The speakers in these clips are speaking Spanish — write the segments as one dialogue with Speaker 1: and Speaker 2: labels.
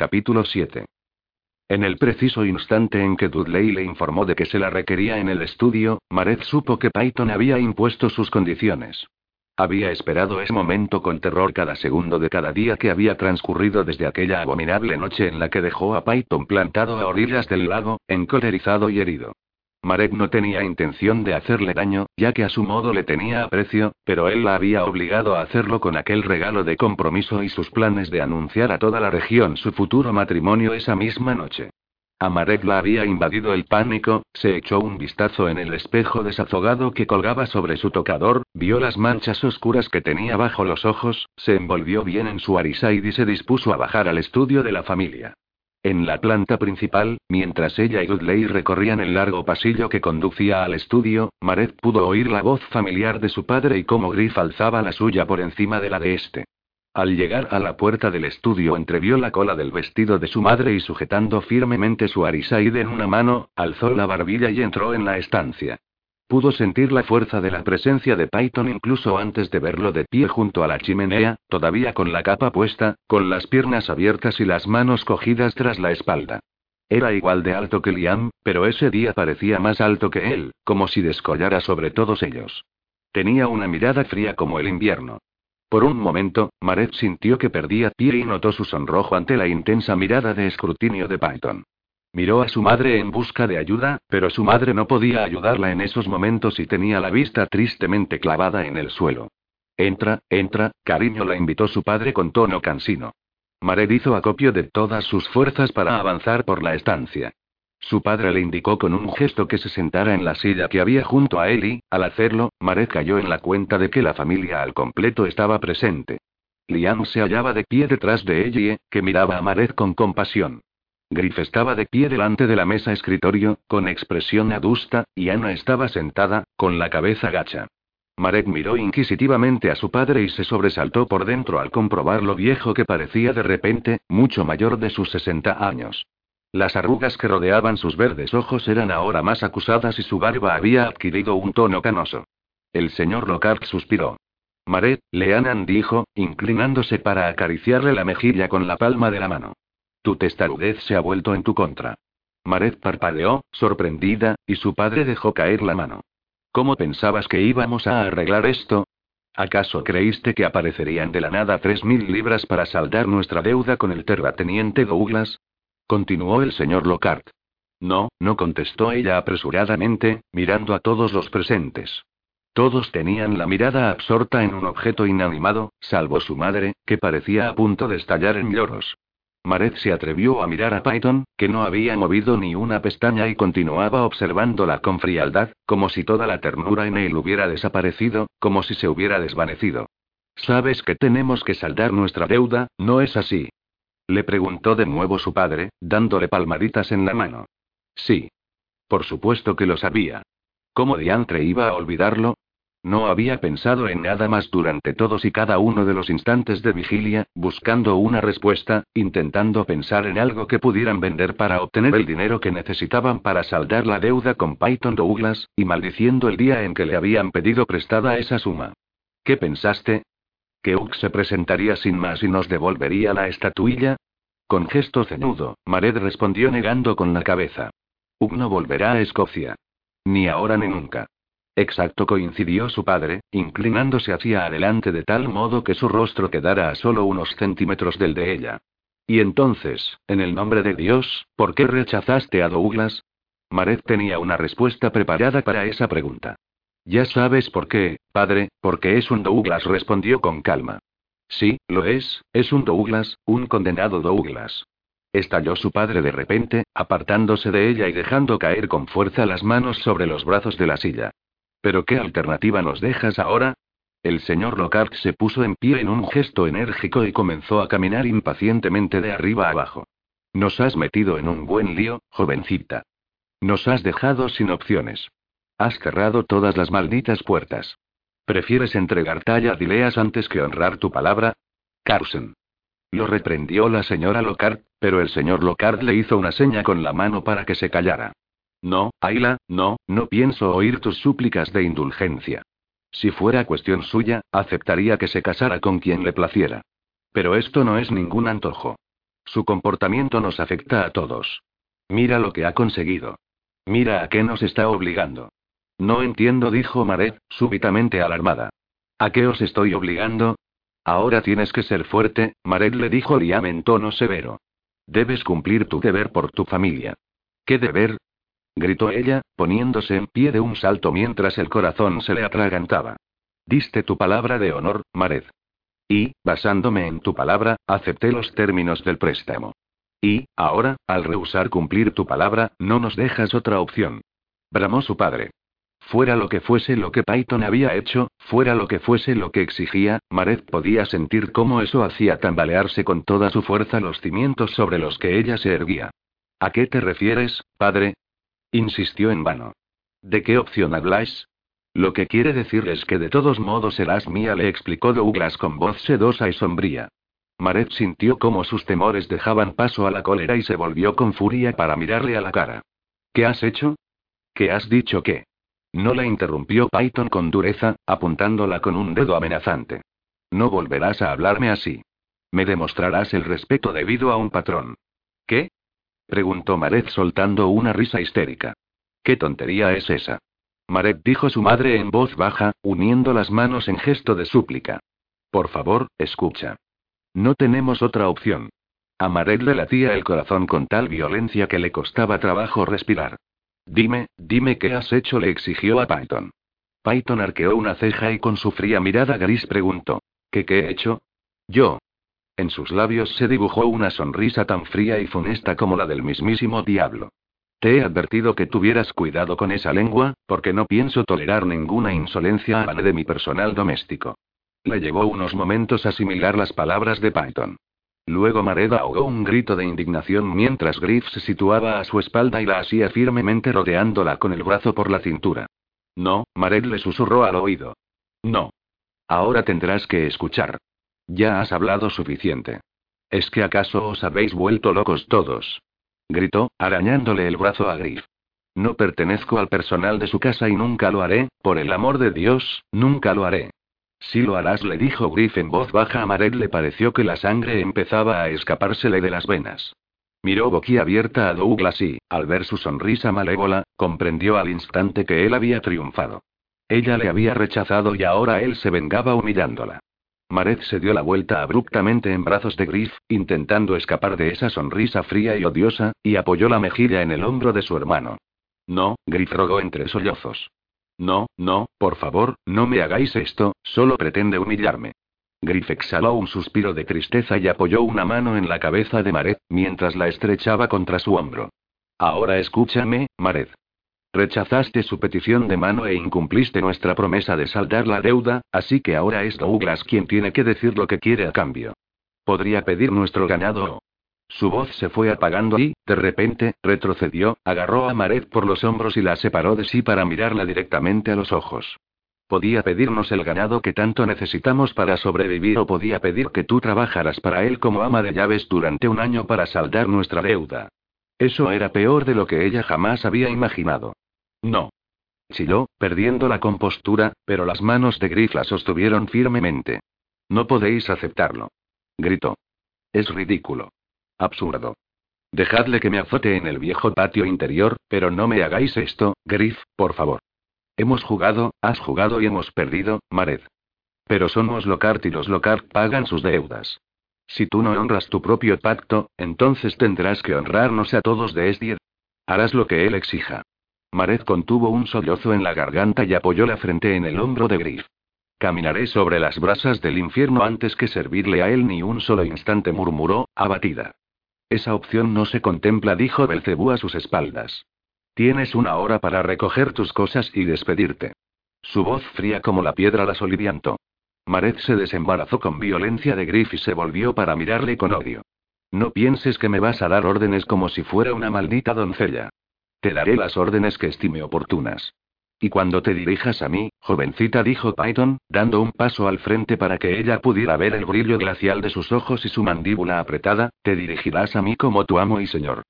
Speaker 1: Capítulo 7. En el preciso instante en que Dudley le informó de que se la requería en el estudio, Mareth supo que Python había impuesto sus condiciones. Había esperado ese momento con terror cada segundo de cada día que había transcurrido desde aquella abominable noche en la que dejó a Python plantado a orillas del lago, encolerizado y herido. Marek no tenía intención de hacerle daño, ya que a su modo le tenía aprecio, pero él la había obligado a hacerlo con aquel regalo de compromiso y sus planes de anunciar a toda la región su futuro matrimonio esa misma noche. A Marek la había invadido el pánico, se echó un vistazo en el espejo desazogado que colgaba sobre su tocador, vio las manchas oscuras que tenía bajo los ojos, se envolvió bien en su arisaid y se dispuso a bajar al estudio de la familia. En la planta principal, mientras ella y Dudley recorrían el largo pasillo que conducía al estudio, Maret pudo oír la voz familiar de su padre y cómo Griff alzaba la suya por encima de la de este. Al llegar a la puerta del estudio entrevió la cola del vestido de su madre y sujetando firmemente su arisaide en una mano, alzó la barbilla y entró en la estancia. Pudo sentir la fuerza de la presencia de Python incluso antes de verlo de pie junto a la chimenea, todavía con la capa puesta, con las piernas abiertas y las manos cogidas tras la espalda. Era igual de alto que Liam, pero ese día parecía más alto que él, como si descollara sobre todos ellos. Tenía una mirada fría como el invierno. Por un momento, Maret sintió que perdía pie y notó su sonrojo ante la intensa mirada de escrutinio de Python. Miró a su madre en busca de ayuda, pero su madre no podía ayudarla en esos momentos y tenía la vista tristemente clavada en el suelo. Entra, entra, cariño, la invitó su padre con tono cansino. Mared hizo acopio de todas sus fuerzas para avanzar por la estancia. Su padre le indicó con un gesto que se sentara en la silla que había junto a él y, al hacerlo, Mared cayó en la cuenta de que la familia al completo estaba presente. Liam se hallaba de pie detrás de ella que miraba a Mared con compasión. Griff estaba de pie delante de la mesa escritorio, con expresión adusta, y Ana estaba sentada, con la cabeza gacha. Marek miró inquisitivamente a su padre y se sobresaltó por dentro al comprobar lo viejo que parecía de repente, mucho mayor de sus 60 años. Las arrugas que rodeaban sus verdes ojos eran ahora más acusadas y su barba había adquirido un tono canoso. El señor Lockhart suspiró. Maret, Leanan dijo, inclinándose para acariciarle la mejilla con la palma de la mano. Tu testarudez se ha vuelto en tu contra. Maret parpadeó, sorprendida, y su padre dejó caer la mano. ¿Cómo pensabas que íbamos a arreglar esto? ¿Acaso creíste que aparecerían de la nada tres mil libras para saldar nuestra deuda con el terrateniente Douglas? Continuó el señor Lockhart. No, no contestó ella apresuradamente, mirando a todos los presentes. Todos tenían la mirada absorta en un objeto inanimado, salvo su madre, que parecía a punto de estallar en lloros. Maret se atrevió a mirar a Python, que no había movido ni una pestaña y continuaba observándola con frialdad, como si toda la ternura en él hubiera desaparecido, como si se hubiera desvanecido. Sabes que tenemos que saldar nuestra deuda, ¿no es así? Le preguntó de nuevo su padre, dándole palmaditas en la mano. Sí. Por supuesto que lo sabía. ¿Cómo diantre iba a olvidarlo? No había pensado en nada más durante todos y cada uno de los instantes de vigilia, buscando una respuesta, intentando pensar en algo que pudieran vender para obtener el dinero que necesitaban para saldar la deuda con Python Douglas, y maldiciendo el día en que le habían pedido prestada esa suma. ¿Qué pensaste? ¿Que Ux se presentaría sin más y nos devolvería la estatuilla? Con gesto cenudo, Mared respondió negando con la cabeza. Ugg no volverá a Escocia. Ni ahora ni nunca. Exacto coincidió su padre, inclinándose hacia adelante de tal modo que su rostro quedara a solo unos centímetros del de ella. Y entonces, en el nombre de Dios, ¿por qué rechazaste a Douglas? Maret tenía una respuesta preparada para esa pregunta. Ya sabes por qué, padre, porque es un Douglas, respondió con calma. Sí, lo es, es un Douglas, un condenado Douglas. Estalló su padre de repente, apartándose de ella y dejando caer con fuerza las manos sobre los brazos de la silla. ¿Pero qué alternativa nos dejas ahora? El señor Lockhart se puso en pie en un gesto enérgico y comenzó a caminar impacientemente de arriba abajo. Nos has metido en un buen lío, jovencita. Nos has dejado sin opciones. Has cerrado todas las malditas puertas. ¿Prefieres entregar talla dileas antes que honrar tu palabra? Carson. Lo reprendió la señora Lockhart, pero el señor Lockhart le hizo una seña con la mano para que se callara. No, Ayla, no, no pienso oír tus súplicas de indulgencia. Si fuera cuestión suya, aceptaría que se casara con quien le placiera. Pero esto no es ningún antojo. Su comportamiento nos afecta a todos. Mira lo que ha conseguido. Mira a qué nos está obligando. No entiendo, dijo Maret, súbitamente alarmada. ¿A qué os estoy obligando? Ahora tienes que ser fuerte, Maret le dijo Liam en tono severo. Debes cumplir tu deber por tu familia. ¿Qué deber? Gritó ella, poniéndose en pie de un salto mientras el corazón se le atragantaba. Diste tu palabra de honor, Mared. Y, basándome en tu palabra, acepté los términos del préstamo. Y, ahora, al rehusar cumplir tu palabra, no nos dejas otra opción. Bramó su padre. Fuera lo que fuese lo que Python había hecho, fuera lo que fuese lo que exigía, Mared podía sentir cómo eso hacía tambalearse con toda su fuerza los cimientos sobre los que ella se erguía. ¿A qué te refieres, padre? Insistió en vano. ¿De qué opción habláis? Lo que quiere decir es que de todos modos serás mía, le explicó Douglas con voz sedosa y sombría. Maret sintió cómo sus temores dejaban paso a la cólera y se volvió con furia para mirarle a la cara. ¿Qué has hecho? ¿Qué has dicho qué? No la interrumpió Python con dureza, apuntándola con un dedo amenazante. No volverás a hablarme así. Me demostrarás el respeto debido a un patrón. ¿Qué? Preguntó Maret soltando una risa histérica. ¿Qué tontería es esa? Maret dijo su madre en voz baja, uniendo las manos en gesto de súplica. Por favor, escucha. No tenemos otra opción. A Maret le latía el corazón con tal violencia que le costaba trabajo respirar. Dime, dime qué has hecho, le exigió a Python. Python arqueó una ceja y con su fría mirada gris preguntó: ¿Qué qué he hecho? Yo, en sus labios se dibujó una sonrisa tan fría y funesta como la del mismísimo diablo. Te he advertido que tuvieras cuidado con esa lengua, porque no pienso tolerar ninguna insolencia a de mi personal doméstico. Le llevó unos momentos asimilar las palabras de Python. Luego Mareda ahogó un grito de indignación mientras Griff se situaba a su espalda y la hacía firmemente rodeándola con el brazo por la cintura. No, Mared le susurró al oído. No. Ahora tendrás que escuchar. Ya has hablado suficiente. ¿Es que acaso os habéis vuelto locos todos? Gritó, arañándole el brazo a Griff. No pertenezco al personal de su casa y nunca lo haré, por el amor de Dios, nunca lo haré. Si lo harás, le dijo Griff en voz baja a Maret. Le pareció que la sangre empezaba a escapársele de las venas. Miró boquiabierta a Douglas y, al ver su sonrisa malévola, comprendió al instante que él había triunfado. Ella le había rechazado y ahora él se vengaba humillándola. Maret se dio la vuelta abruptamente en brazos de Griff, intentando escapar de esa sonrisa fría y odiosa, y apoyó la mejilla en el hombro de su hermano. No, Griff rogó entre sollozos. No, no, por favor, no me hagáis esto, solo pretende humillarme. Griff exhaló un suspiro de tristeza y apoyó una mano en la cabeza de Maret, mientras la estrechaba contra su hombro. Ahora escúchame, Maret. Rechazaste su petición de mano e incumpliste nuestra promesa de saldar la deuda, así que ahora es Douglas quien tiene que decir lo que quiere a cambio. Podría pedir nuestro ganado. Su voz se fue apagando y, de repente, retrocedió, agarró a Maret por los hombros y la separó de sí para mirarla directamente a los ojos. Podía pedirnos el ganado que tanto necesitamos para sobrevivir o podía pedir que tú trabajaras para él como ama de llaves durante un año para saldar nuestra deuda. Eso era peor de lo que ella jamás había imaginado. No. Chilló, perdiendo la compostura, pero las manos de Griff la sostuvieron firmemente. No podéis aceptarlo. Gritó. Es ridículo. Absurdo. Dejadle que me azote en el viejo patio interior, pero no me hagáis esto, Griff, por favor. Hemos jugado, has jugado y hemos perdido, Mared. Pero somos Lockhart y los Lockhart pagan sus deudas. Si tú no honras tu propio pacto, entonces tendrás que honrarnos a todos de Esdier. Harás lo que él exija. Mared contuvo un sollozo en la garganta y apoyó la frente en el hombro de Griff. Caminaré sobre las brasas del infierno antes que servirle a él ni un solo instante, murmuró, abatida. Esa opción no se contempla, dijo Belcebú a sus espaldas. Tienes una hora para recoger tus cosas y despedirte. Su voz fría como la piedra la soliviantó. Maret se desembarazó con violencia de Griff y se volvió para mirarle con odio. No pienses que me vas a dar órdenes como si fuera una maldita doncella. Te daré las órdenes que estime oportunas. Y cuando te dirijas a mí, jovencita, dijo Python, dando un paso al frente para que ella pudiera ver el brillo glacial de sus ojos y su mandíbula apretada, te dirigirás a mí como tu amo y señor.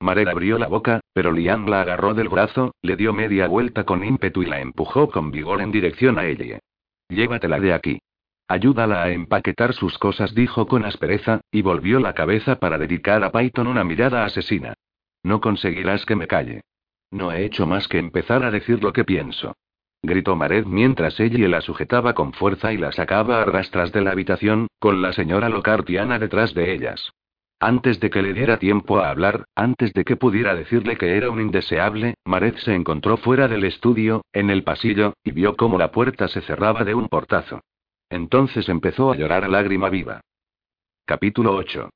Speaker 1: Maret abrió la boca, pero Lian la agarró del brazo, le dio media vuelta con ímpetu y la empujó con vigor en dirección a ella. Llévatela de aquí. Ayúdala a empaquetar sus cosas, dijo con aspereza, y volvió la cabeza para dedicar a Python una mirada asesina. No conseguirás que me calle. No he hecho más que empezar a decir lo que pienso. Gritó Mared mientras ella la sujetaba con fuerza y la sacaba a rastras de la habitación, con la señora Locartiana detrás de ellas. Antes de que le diera tiempo a hablar, antes de que pudiera decirle que era un indeseable, Mared se encontró fuera del estudio, en el pasillo, y vio cómo la puerta se cerraba de un portazo. Entonces empezó a llorar a lágrima viva. Capítulo 8.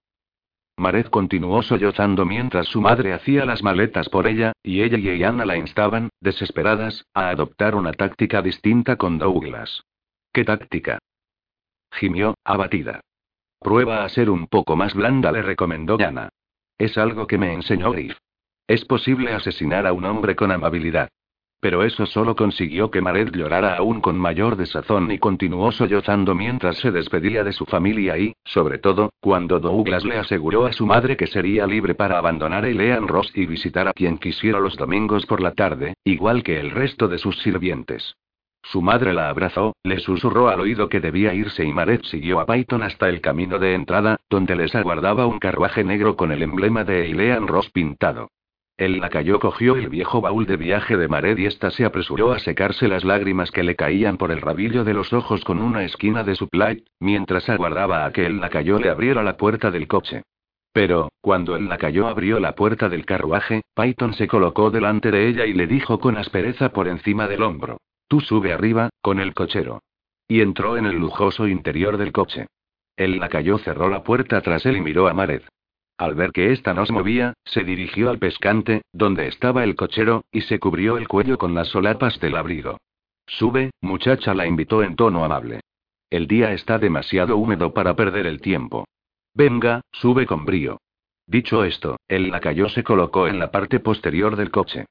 Speaker 1: Mared continuó sollozando mientras su madre hacía las maletas por ella, y ella y Iana la instaban, desesperadas, a adoptar una táctica distinta con Douglas. ¿Qué táctica? Gimió, abatida. Prueba a ser un poco más blanda, le recomendó Yana. Es algo que me enseñó Griff. Es posible asesinar a un hombre con amabilidad. Pero eso solo consiguió que Mared llorara aún con mayor desazón y continuó sollozando mientras se despedía de su familia y, sobre todo, cuando Douglas le aseguró a su madre que sería libre para abandonar Elean Ross y visitar a quien quisiera los domingos por la tarde, igual que el resto de sus sirvientes. Su madre la abrazó, le susurró al oído que debía irse y Mared siguió a Python hasta el camino de entrada, donde les aguardaba un carruaje negro con el emblema de Elean Ross pintado. El lacayo cogió el viejo baúl de viaje de Mared y ésta se apresuró a secarse las lágrimas que le caían por el rabillo de los ojos con una esquina de su play, mientras aguardaba a que el lacayo le abriera la puerta del coche. Pero, cuando el lacayo abrió la puerta del carruaje, Python se colocó delante de ella y le dijo con aspereza por encima del hombro: Tú sube arriba, con el cochero. Y entró en el lujoso interior del coche. El lacayo cerró la puerta tras él y miró a Mared. Al ver que ésta no se movía, se dirigió al pescante, donde estaba el cochero, y se cubrió el cuello con las solapas del abrigo. Sube, muchacha, la invitó en tono amable. El día está demasiado húmedo para perder el tiempo. Venga, sube con brío. Dicho esto, el lacayo se colocó en la parte posterior del coche.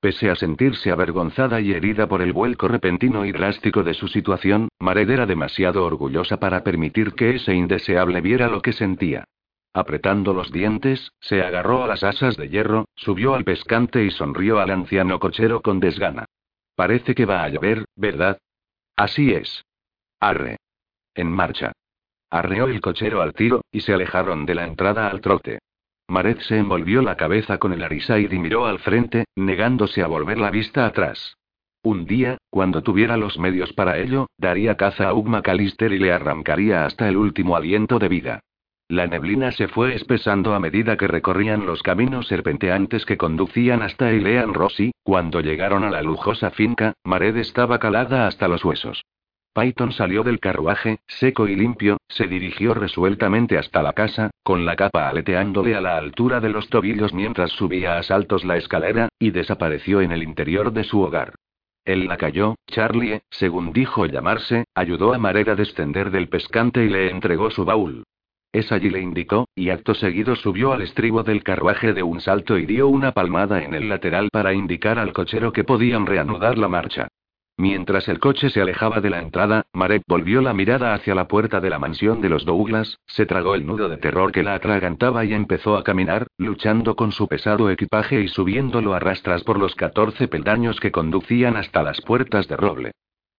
Speaker 1: Pese a sentirse avergonzada y herida por el vuelco repentino y drástico de su situación, Mared era demasiado orgullosa para permitir que ese indeseable viera lo que sentía. Apretando los dientes, se agarró a las asas de hierro, subió al pescante y sonrió al anciano cochero con desgana. Parece que va a llover, ¿verdad? Así es. Arre. En marcha. Arreó el cochero al tiro, y se alejaron de la entrada al trote. Mared se envolvió la cabeza con el arisaid y miró al frente, negándose a volver la vista atrás. Un día, cuando tuviera los medios para ello, daría caza a Ugma Calister y le arrancaría hasta el último aliento de vida. La neblina se fue espesando a medida que recorrían los caminos serpenteantes que conducían hasta Ilean Rossi. Cuando llegaron a la lujosa finca, Mared estaba calada hasta los huesos. Python salió del carruaje, seco y limpio, se dirigió resueltamente hasta la casa, con la capa aleteándole a la altura de los tobillos mientras subía a saltos la escalera, y desapareció en el interior de su hogar. Él la cayó, Charlie, según dijo llamarse, ayudó a Mared a descender del pescante y le entregó su baúl. Es allí le indicó, y acto seguido subió al estribo del carruaje de un salto y dio una palmada en el lateral para indicar al cochero que podían reanudar la marcha. Mientras el coche se alejaba de la entrada, Marek volvió la mirada hacia la puerta de la mansión de los Douglas, se tragó el nudo de terror que la atragantaba y empezó a caminar, luchando con su pesado equipaje y subiéndolo a rastras por los 14 peldaños que conducían hasta las puertas de roble.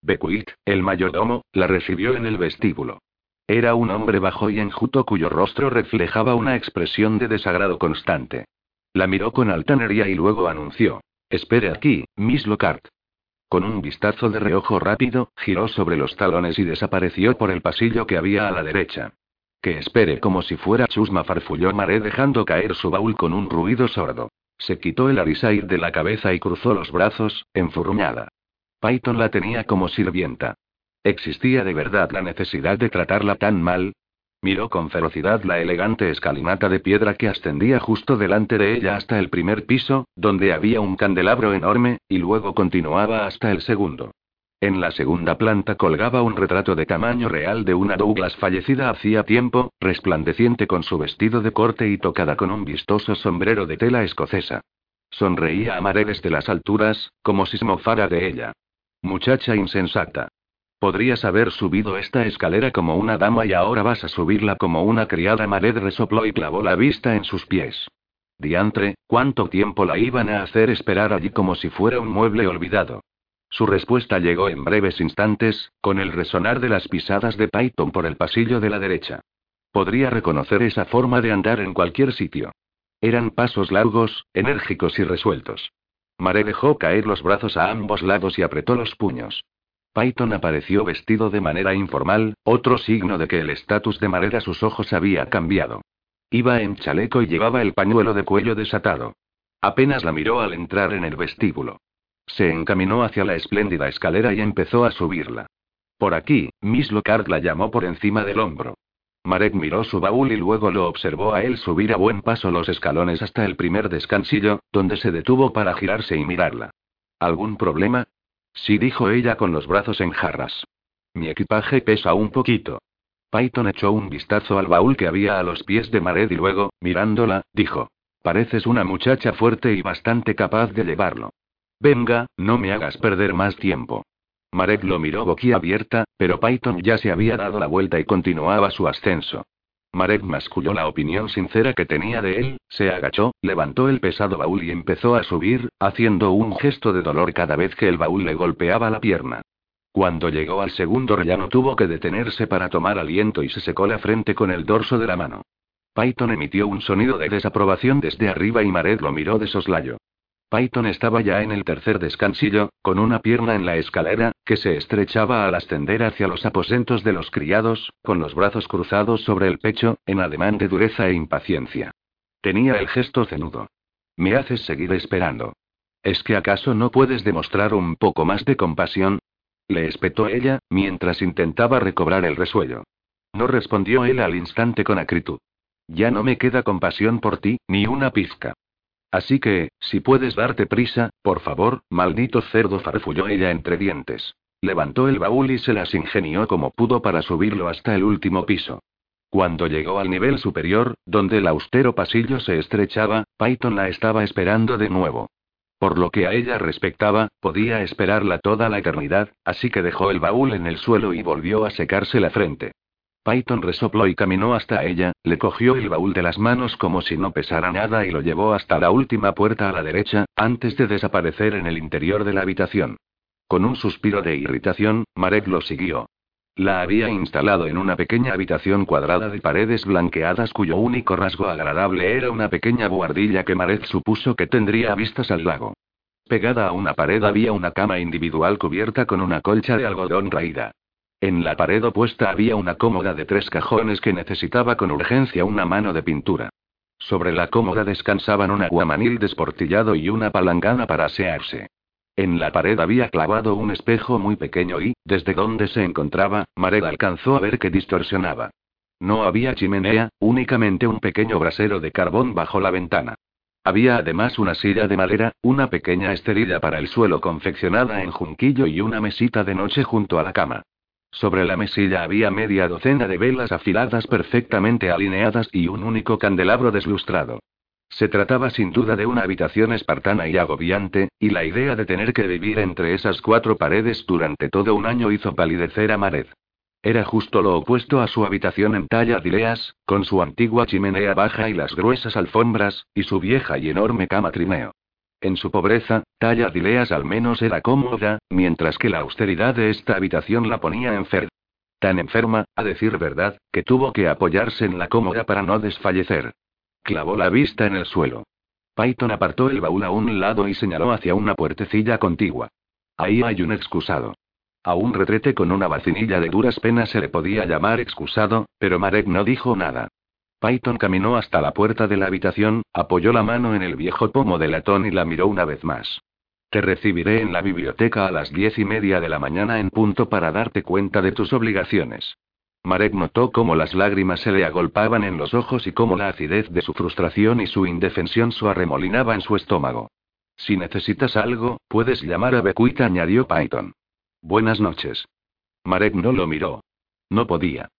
Speaker 1: Beckwith, el mayordomo, la recibió en el vestíbulo. Era un hombre bajo y enjuto cuyo rostro reflejaba una expresión de desagrado constante. La miró con altanería y luego anunció. Espere aquí, Miss Lockhart. Con un vistazo de reojo rápido, giró sobre los talones y desapareció por el pasillo que había a la derecha. Que espere como si fuera chusma, farfulló Maré dejando caer su baúl con un ruido sordo. Se quitó el arisair de la cabeza y cruzó los brazos, enfurruñada. Python la tenía como sirvienta. ¿Existía de verdad la necesidad de tratarla tan mal? Miró con ferocidad la elegante escalinata de piedra que ascendía justo delante de ella hasta el primer piso, donde había un candelabro enorme, y luego continuaba hasta el segundo. En la segunda planta colgaba un retrato de tamaño real de una Douglas fallecida hacía tiempo, resplandeciente con su vestido de corte y tocada con un vistoso sombrero de tela escocesa. Sonreía a Mare desde las alturas, como si se mofara de ella. Muchacha insensata. Podrías haber subido esta escalera como una dama y ahora vas a subirla como una criada. Mared resopló y clavó la vista en sus pies. Diantre, ¿cuánto tiempo la iban a hacer esperar allí como si fuera un mueble olvidado? Su respuesta llegó en breves instantes, con el resonar de las pisadas de Python por el pasillo de la derecha. Podría reconocer esa forma de andar en cualquier sitio. Eran pasos largos, enérgicos y resueltos. Mare dejó caer los brazos a ambos lados y apretó los puños. Python apareció vestido de manera informal, otro signo de que el estatus de Mare a sus ojos había cambiado. Iba en chaleco y llevaba el pañuelo de cuello desatado. Apenas la miró al entrar en el vestíbulo. Se encaminó hacia la espléndida escalera y empezó a subirla. Por aquí, Miss Lockhart la llamó por encima del hombro. Marek miró su baúl y luego lo observó a él subir a buen paso los escalones hasta el primer descansillo, donde se detuvo para girarse y mirarla. ¿Algún problema? Sí, dijo ella con los brazos en jarras. Mi equipaje pesa un poquito. Python echó un vistazo al baúl que había a los pies de Mared y luego, mirándola, dijo: Pareces una muchacha fuerte y bastante capaz de llevarlo. Venga, no me hagas perder más tiempo. Marek lo miró boquiabierta, pero Python ya se había dado la vuelta y continuaba su ascenso. Marek masculló la opinión sincera que tenía de él, se agachó, levantó el pesado baúl y empezó a subir, haciendo un gesto de dolor cada vez que el baúl le golpeaba la pierna. Cuando llegó al segundo rellano tuvo que detenerse para tomar aliento y se secó la frente con el dorso de la mano. Python emitió un sonido de desaprobación desde arriba y Marek lo miró de soslayo. Python estaba ya en el tercer descansillo, con una pierna en la escalera, que se estrechaba al ascender hacia los aposentos de los criados, con los brazos cruzados sobre el pecho, en ademán de dureza e impaciencia. Tenía el gesto cenudo. Me haces seguir esperando. ¿Es que acaso no puedes demostrar un poco más de compasión? Le espetó ella, mientras intentaba recobrar el resuello. No respondió él al instante con acritud. Ya no me queda compasión por ti, ni una pizca. Así que, si puedes darte prisa, por favor, maldito cerdo, farfulló ella entre dientes. Levantó el baúl y se las ingenió como pudo para subirlo hasta el último piso. Cuando llegó al nivel superior, donde el austero pasillo se estrechaba, Python la estaba esperando de nuevo. Por lo que a ella respectaba, podía esperarla toda la eternidad, así que dejó el baúl en el suelo y volvió a secarse la frente. Python resopló y caminó hasta ella, le cogió el baúl de las manos como si no pesara nada y lo llevó hasta la última puerta a la derecha, antes de desaparecer en el interior de la habitación. Con un suspiro de irritación, Marek lo siguió. La había instalado en una pequeña habitación cuadrada de paredes blanqueadas cuyo único rasgo agradable era una pequeña buhardilla que Marek supuso que tendría vistas al lago. Pegada a una pared había una cama individual cubierta con una colcha de algodón raída. En la pared opuesta había una cómoda de tres cajones que necesitaba con urgencia una mano de pintura. Sobre la cómoda descansaban un aguamanil desportillado y una palangana para asearse. En la pared había clavado un espejo muy pequeño y, desde donde se encontraba, Mared alcanzó a ver que distorsionaba. No había chimenea, únicamente un pequeño brasero de carbón bajo la ventana. Había además una silla de madera, una pequeña esterilla para el suelo confeccionada en junquillo y una mesita de noche junto a la cama. Sobre la mesilla había media docena de velas afiladas perfectamente alineadas y un único candelabro deslustrado. Se trataba sin duda de una habitación espartana y agobiante, y la idea de tener que vivir entre esas cuatro paredes durante todo un año hizo palidecer a Mared. Era justo lo opuesto a su habitación en talla dileas, con su antigua chimenea baja y las gruesas alfombras, y su vieja y enorme cama trineo. En su pobreza, Talla Dileas al menos era cómoda, mientras que la austeridad de esta habitación la ponía enferma. Tan enferma, a decir verdad, que tuvo que apoyarse en la cómoda para no desfallecer. Clavó la vista en el suelo. Python apartó el baúl a un lado y señaló hacia una puertecilla contigua. Ahí hay un excusado. A un retrete con una vacinilla de duras penas se le podía llamar excusado, pero Marek no dijo nada. Python caminó hasta la puerta de la habitación, apoyó la mano en el viejo pomo de latón y la miró una vez más. Te recibiré en la biblioteca a las diez y media de la mañana en punto para darte cuenta de tus obligaciones. Marek notó cómo las lágrimas se le agolpaban en los ojos y cómo la acidez de su frustración y su indefensión su arremolinaba en su estómago. Si necesitas algo, puedes llamar a Becuita, añadió Python. Buenas noches. Marek no lo miró. No podía.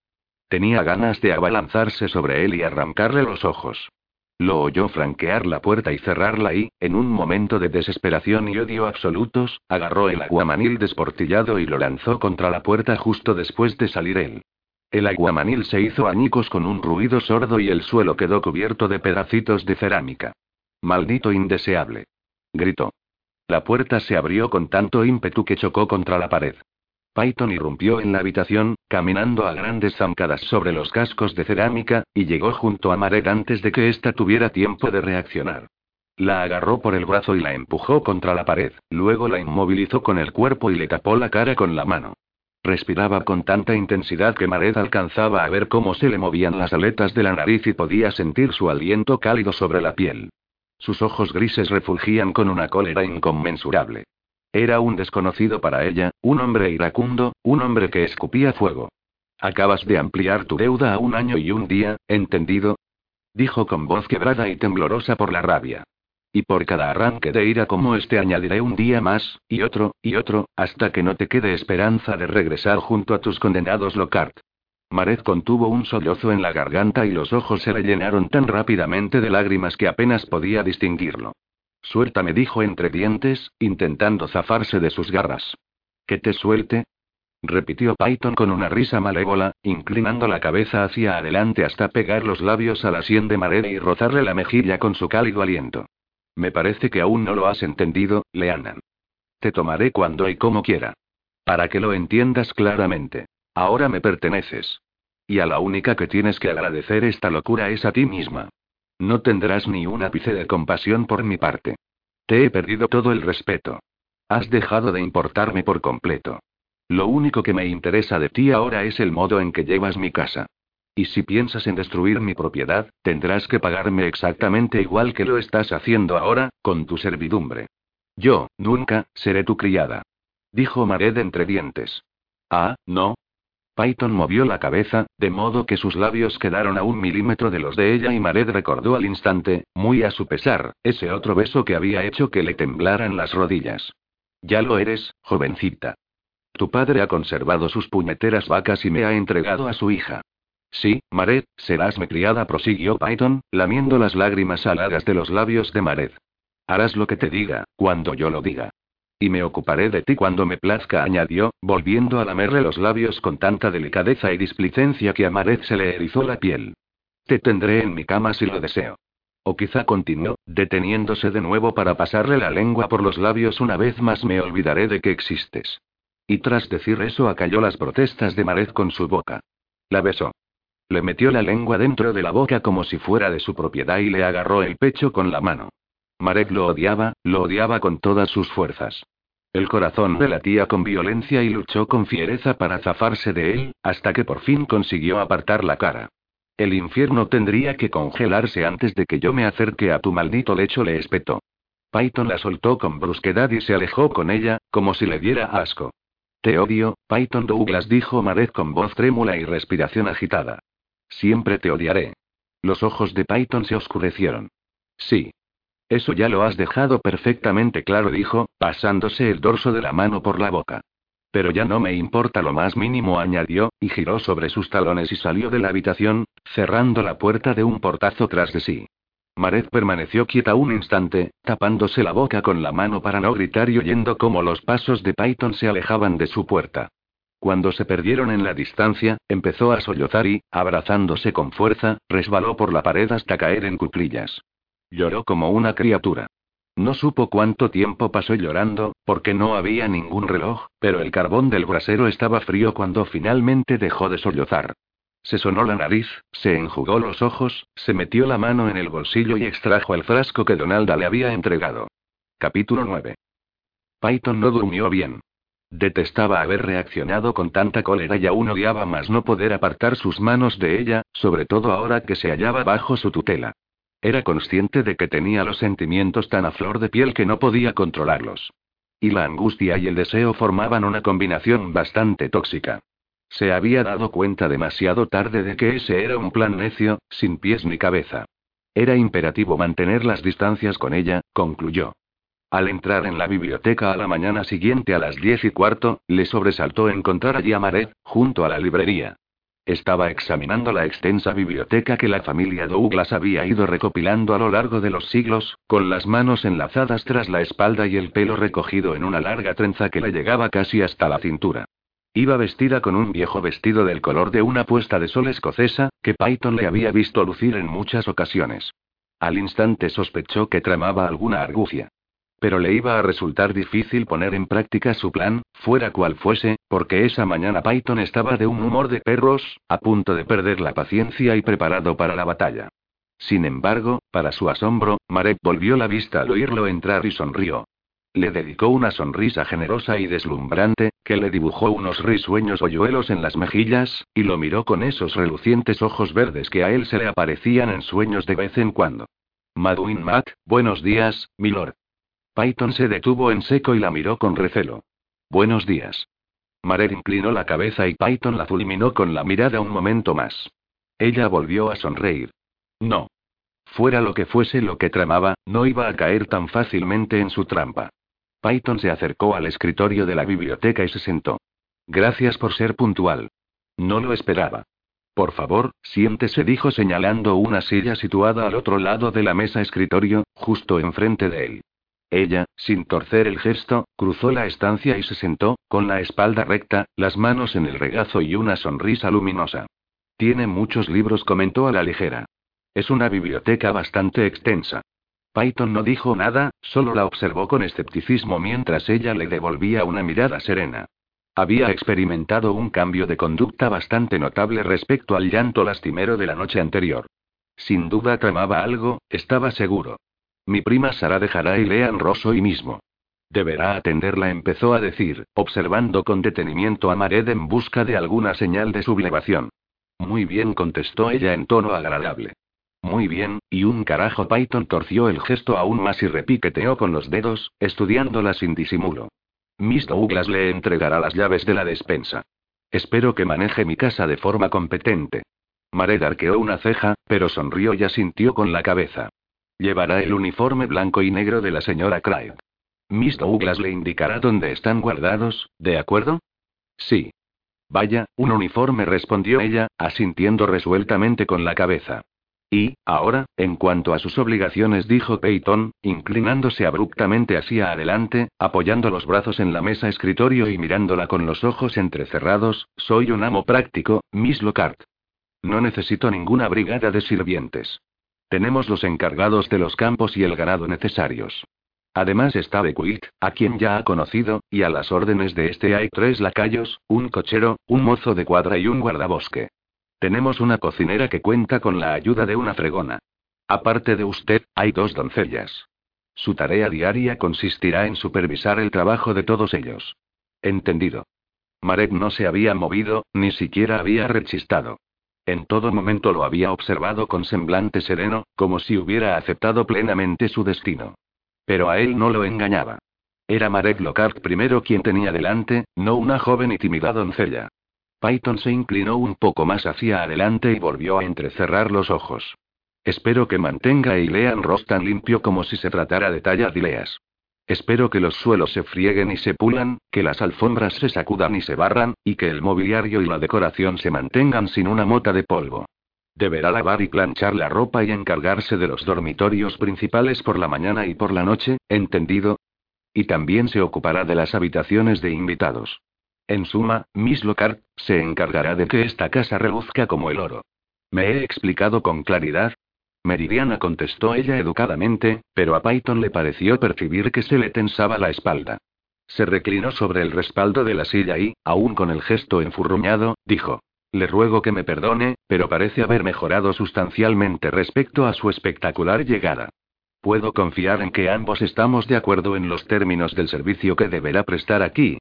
Speaker 1: Tenía ganas de abalanzarse sobre él y arrancarle los ojos. Lo oyó franquear la puerta y cerrarla y, en un momento de desesperación y odio absolutos, agarró el aguamanil desportillado y lo lanzó contra la puerta justo después de salir él. El aguamanil se hizo añicos con un ruido sordo y el suelo quedó cubierto de pedacitos de cerámica. Maldito indeseable. Gritó. La puerta se abrió con tanto ímpetu que chocó contra la pared. Python irrumpió en la habitación, caminando a grandes zancadas sobre los cascos de cerámica, y llegó junto a Maret antes de que ésta tuviera tiempo de reaccionar. La agarró por el brazo y la empujó contra la pared, luego la inmovilizó con el cuerpo y le tapó la cara con la mano. Respiraba con tanta intensidad que Mared alcanzaba a ver cómo se le movían las aletas de la nariz y podía sentir su aliento cálido sobre la piel. Sus ojos grises refulgían con una cólera inconmensurable. Era un desconocido para ella, un hombre iracundo, un hombre que escupía fuego. Acabas de ampliar tu deuda a un año y un día, ¿entendido? Dijo con voz quebrada y temblorosa por la rabia. Y por cada arranque de ira como este añadiré un día más, y otro, y otro, hasta que no te quede esperanza de regresar junto a tus condenados Lockhart. Mared contuvo un sollozo en la garganta y los ojos se le llenaron tan rápidamente de lágrimas que apenas podía distinguirlo. Suéltame, dijo entre dientes, intentando zafarse de sus garras. ¿Que te suelte? repitió Python con una risa malévola, inclinando la cabeza hacia adelante hasta pegar los labios a la sien de Mared y rozarle la mejilla con su cálido aliento. Me parece que aún no lo has entendido, Leanan. Te tomaré cuando y como quiera. Para que lo entiendas claramente. Ahora me perteneces. Y a la única que tienes que agradecer esta locura es a ti misma. No tendrás ni un ápice de compasión por mi parte. Te he perdido todo el respeto. Has dejado de importarme por completo. Lo único que me interesa de ti ahora es el modo en que llevas mi casa. Y si piensas en destruir mi propiedad, tendrás que pagarme exactamente igual que lo estás haciendo ahora, con tu servidumbre. Yo, nunca, seré tu criada. Dijo Mared entre dientes. Ah, no. Python movió la cabeza, de modo que sus labios quedaron a un milímetro de los de ella y Mared recordó al instante, muy a su pesar, ese otro beso que había hecho que le temblaran las rodillas. Ya lo eres, jovencita. Tu padre ha conservado sus puñeteras vacas y me ha entregado a su hija. Sí, Mared, serás mi criada, prosiguió Python, lamiendo las lágrimas aladas de los labios de Mared. Harás lo que te diga, cuando yo lo diga. Y me ocuparé de ti cuando me plazca, añadió, volviendo a lamerle los labios con tanta delicadeza y displicencia que a Mared se le erizó la piel. Te tendré en mi cama si lo deseo. O quizá continuó, deteniéndose de nuevo para pasarle la lengua por los labios una vez más me olvidaré de que existes. Y tras decir eso acalló las protestas de Mared con su boca. La besó. Le metió la lengua dentro de la boca como si fuera de su propiedad y le agarró el pecho con la mano. Marek lo odiaba, lo odiaba con todas sus fuerzas. El corazón le latía con violencia y luchó con fiereza para zafarse de él, hasta que por fin consiguió apartar la cara. El infierno tendría que congelarse antes de que yo me acerque a tu maldito lecho, le espetó. Python la soltó con brusquedad y se alejó con ella, como si le diera asco. Te odio, Python Douglas dijo Marek con voz trémula y respiración agitada. Siempre te odiaré. Los ojos de Python se oscurecieron. Sí. Eso ya lo has dejado perfectamente claro, dijo, pasándose el dorso de la mano por la boca. Pero ya no me importa lo más mínimo, añadió, y giró sobre sus talones y salió de la habitación, cerrando la puerta de un portazo tras de sí. Mared permaneció quieta un instante, tapándose la boca con la mano para no gritar y oyendo cómo los pasos de Python se alejaban de su puerta. Cuando se perdieron en la distancia, empezó a sollozar y, abrazándose con fuerza, resbaló por la pared hasta caer en cuclillas. Lloró como una criatura. No supo cuánto tiempo pasó llorando, porque no había ningún reloj, pero el carbón del brasero estaba frío cuando finalmente dejó de sollozar. Se sonó la nariz, se enjugó los ojos, se metió la mano en el bolsillo y extrajo el frasco que Donalda le había entregado. Capítulo 9. Python no durmió bien. Detestaba haber reaccionado con tanta cólera y aún odiaba más no poder apartar sus manos de ella, sobre todo ahora que se hallaba bajo su tutela. Era consciente de que tenía los sentimientos tan a flor de piel que no podía controlarlos. Y la angustia y el deseo formaban una combinación bastante tóxica. Se había dado cuenta demasiado tarde de que ese era un plan necio, sin pies ni cabeza. Era imperativo mantener las distancias con ella, concluyó. Al entrar en la biblioteca a la mañana siguiente a las diez y cuarto, le sobresaltó encontrar allí a Mared, junto a la librería. Estaba examinando la extensa biblioteca que la familia Douglas había ido recopilando a lo largo de los siglos, con las manos enlazadas tras la espalda y el pelo recogido en una larga trenza que le llegaba casi hasta la cintura. Iba vestida con un viejo vestido del color de una puesta de sol escocesa, que Python le había visto lucir en muchas ocasiones. Al instante sospechó que tramaba alguna argucia. Pero le iba a resultar difícil poner en práctica su plan, fuera cual fuese, porque esa mañana Python estaba de un humor de perros, a punto de perder la paciencia y preparado para la batalla. Sin embargo, para su asombro, Marek volvió la vista al oírlo entrar y sonrió. Le dedicó una sonrisa generosa y deslumbrante, que le dibujó unos risueños hoyuelos en las mejillas, y lo miró con esos relucientes ojos verdes que a él se le aparecían en sueños de vez en cuando. Maduin Matt, buenos días, milord. Python se detuvo en seco y la miró con recelo. Buenos días. Marek inclinó la cabeza y Python la fulminó con la mirada un momento más. Ella volvió a sonreír. No. Fuera lo que fuese lo que tramaba, no iba a caer tan fácilmente en su trampa. Python se acercó al escritorio de la biblioteca y se sentó. Gracias por ser puntual. No lo esperaba. Por favor, siéntese, dijo señalando una silla situada al otro lado de la mesa escritorio, justo enfrente de él. Ella, sin torcer el gesto, cruzó la estancia y se sentó, con la espalda recta, las manos en el regazo y una sonrisa luminosa. Tiene muchos libros, comentó a la ligera. Es una biblioteca bastante extensa. Python no dijo nada, solo la observó con escepticismo mientras ella le devolvía una mirada serena. Había experimentado un cambio de conducta bastante notable respecto al llanto lastimero de la noche anterior. Sin duda tramaba algo, estaba seguro. Mi prima Sara dejará Ilean Ross hoy mismo. Deberá atenderla, empezó a decir, observando con detenimiento a Mared en busca de alguna señal de sublevación. Muy bien, contestó ella en tono agradable. Muy bien, y un carajo Python torció el gesto aún más y repiqueteó con los dedos, estudiándola sin disimulo. Miss Douglas le entregará las llaves de la despensa. Espero que maneje mi casa de forma competente. Mared arqueó una ceja, pero sonrió y asintió con la cabeza. Llevará el uniforme blanco y negro de la señora Clyde. Miss Douglas le indicará dónde están guardados, ¿de acuerdo? Sí. Vaya, un uniforme respondió ella, asintiendo resueltamente con la cabeza. Y, ahora, en cuanto a sus obligaciones, dijo Peyton, inclinándose abruptamente hacia adelante, apoyando los brazos en la mesa escritorio y mirándola con los ojos entrecerrados, soy un amo práctico, Miss Lockhart. No necesito ninguna brigada de sirvientes. Tenemos los encargados de los campos y el ganado necesarios. Además está Bequit, a quien ya ha conocido, y a las órdenes de este hay tres lacayos, un cochero, un mozo de cuadra y un guardabosque. Tenemos una cocinera que cuenta con la ayuda de una fregona. Aparte de usted, hay dos doncellas. Su tarea diaria consistirá en supervisar el trabajo de todos ellos. Entendido. Marek no se había movido, ni siquiera había rechistado. En todo momento lo había observado con semblante sereno, como si hubiera aceptado plenamente su destino. Pero a él no lo engañaba. Era Marek Lockhart primero quien tenía delante, no una joven y tímida doncella. Python se inclinó un poco más hacia adelante y volvió a entrecerrar los ojos. Espero que mantenga a Ilean Ross tan limpio como si se tratara de talladileas. Espero que los suelos se frieguen y se pulan, que las alfombras se sacudan y se barran, y que el mobiliario y la decoración se mantengan sin una mota de polvo. Deberá lavar y planchar la ropa y encargarse de los dormitorios principales por la mañana y por la noche, ¿entendido? Y también se ocupará de las habitaciones de invitados. En suma, Miss Lockhart, se encargará de que esta casa reluzca como el oro. ¿Me he explicado con claridad? Meridiana contestó ella educadamente, pero a Python le pareció percibir que se le tensaba la espalda. Se reclinó sobre el respaldo de la silla y, aún con el gesto enfurruñado, dijo. Le ruego que me perdone, pero parece haber mejorado sustancialmente respecto a su espectacular llegada. Puedo confiar en que ambos estamos de acuerdo en los términos del servicio que deberá prestar aquí,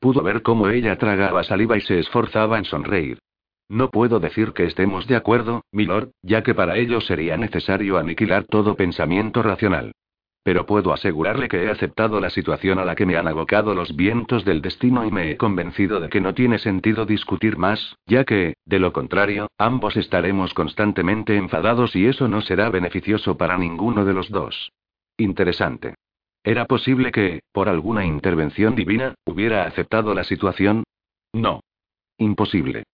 Speaker 1: Pudo ver cómo ella tragaba saliva y se esforzaba en sonreír. No puedo decir que estemos de acuerdo, milord, ya que para ello sería necesario aniquilar todo pensamiento racional. Pero puedo asegurarle que he aceptado la situación a la que me han abocado los vientos del destino y me he convencido de que no tiene sentido discutir más, ya que, de lo contrario, ambos estaremos constantemente enfadados y eso no será beneficioso para ninguno de los dos. Interesante. ¿Era posible que, por alguna intervención divina, hubiera aceptado la situación? No. Imposible.